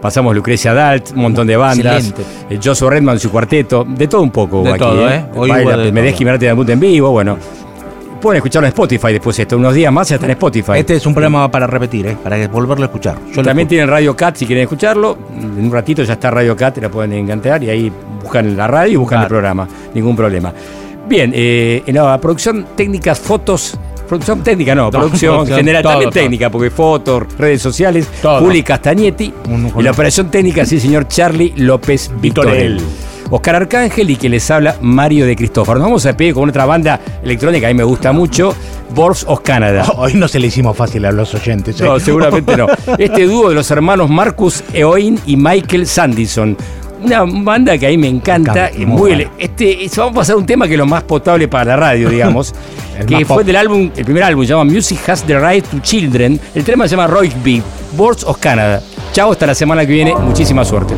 Pasamos Lucrecia Dalt, un montón de bandas. Excelente. Eh, Joshua Redman, su cuarteto. De todo un poco. De aquí, todo, ¿eh? Hoy Baila, de Medesky, todo. En vivo. Bueno, pueden escucharlo en Spotify después esto. Unos días más ya está en Spotify. Este es un programa para repetir, ¿eh? Para volverlo a escuchar. Yo También tienen Radio Cat si quieren escucharlo. En un ratito ya está Radio Cat, la pueden encantar y ahí buscan la radio y buscan el programa. Ningún problema. Bien, eh, en la producción técnicas, fotos. Producción técnica, no, No, producción, producción, general, todo, también todo. técnica, porque fotos, redes sociales, Todo. Juli Castagnetti. Y la operación técnica, sí, señor Charlie López Vitorel. Vitorel. Oscar Arcángel y que les habla Mario de Cristófaro. Nos vamos a despedir con otra banda electrónica, a mí me gusta mucho, Borbs of Canada. [LAUGHS] Hoy no se le hicimos fácil a los oyentes. ¿eh? No, seguramente no. [LAUGHS] Este dúo de los hermanos Marcus Eoin y Michael Sandison. Una banda que a mí me encanta. Me encanta, y muy buena. este, es- vamos a pasar un tema que es lo más potable para la radio, [LAUGHS] digamos. Que fue pop. del álbum, el primer álbum, se llama Music Has the Right to Children. El tema se llama Roy Big, Boards of Canada. Chao, hasta la semana que viene. Muchísima suerte.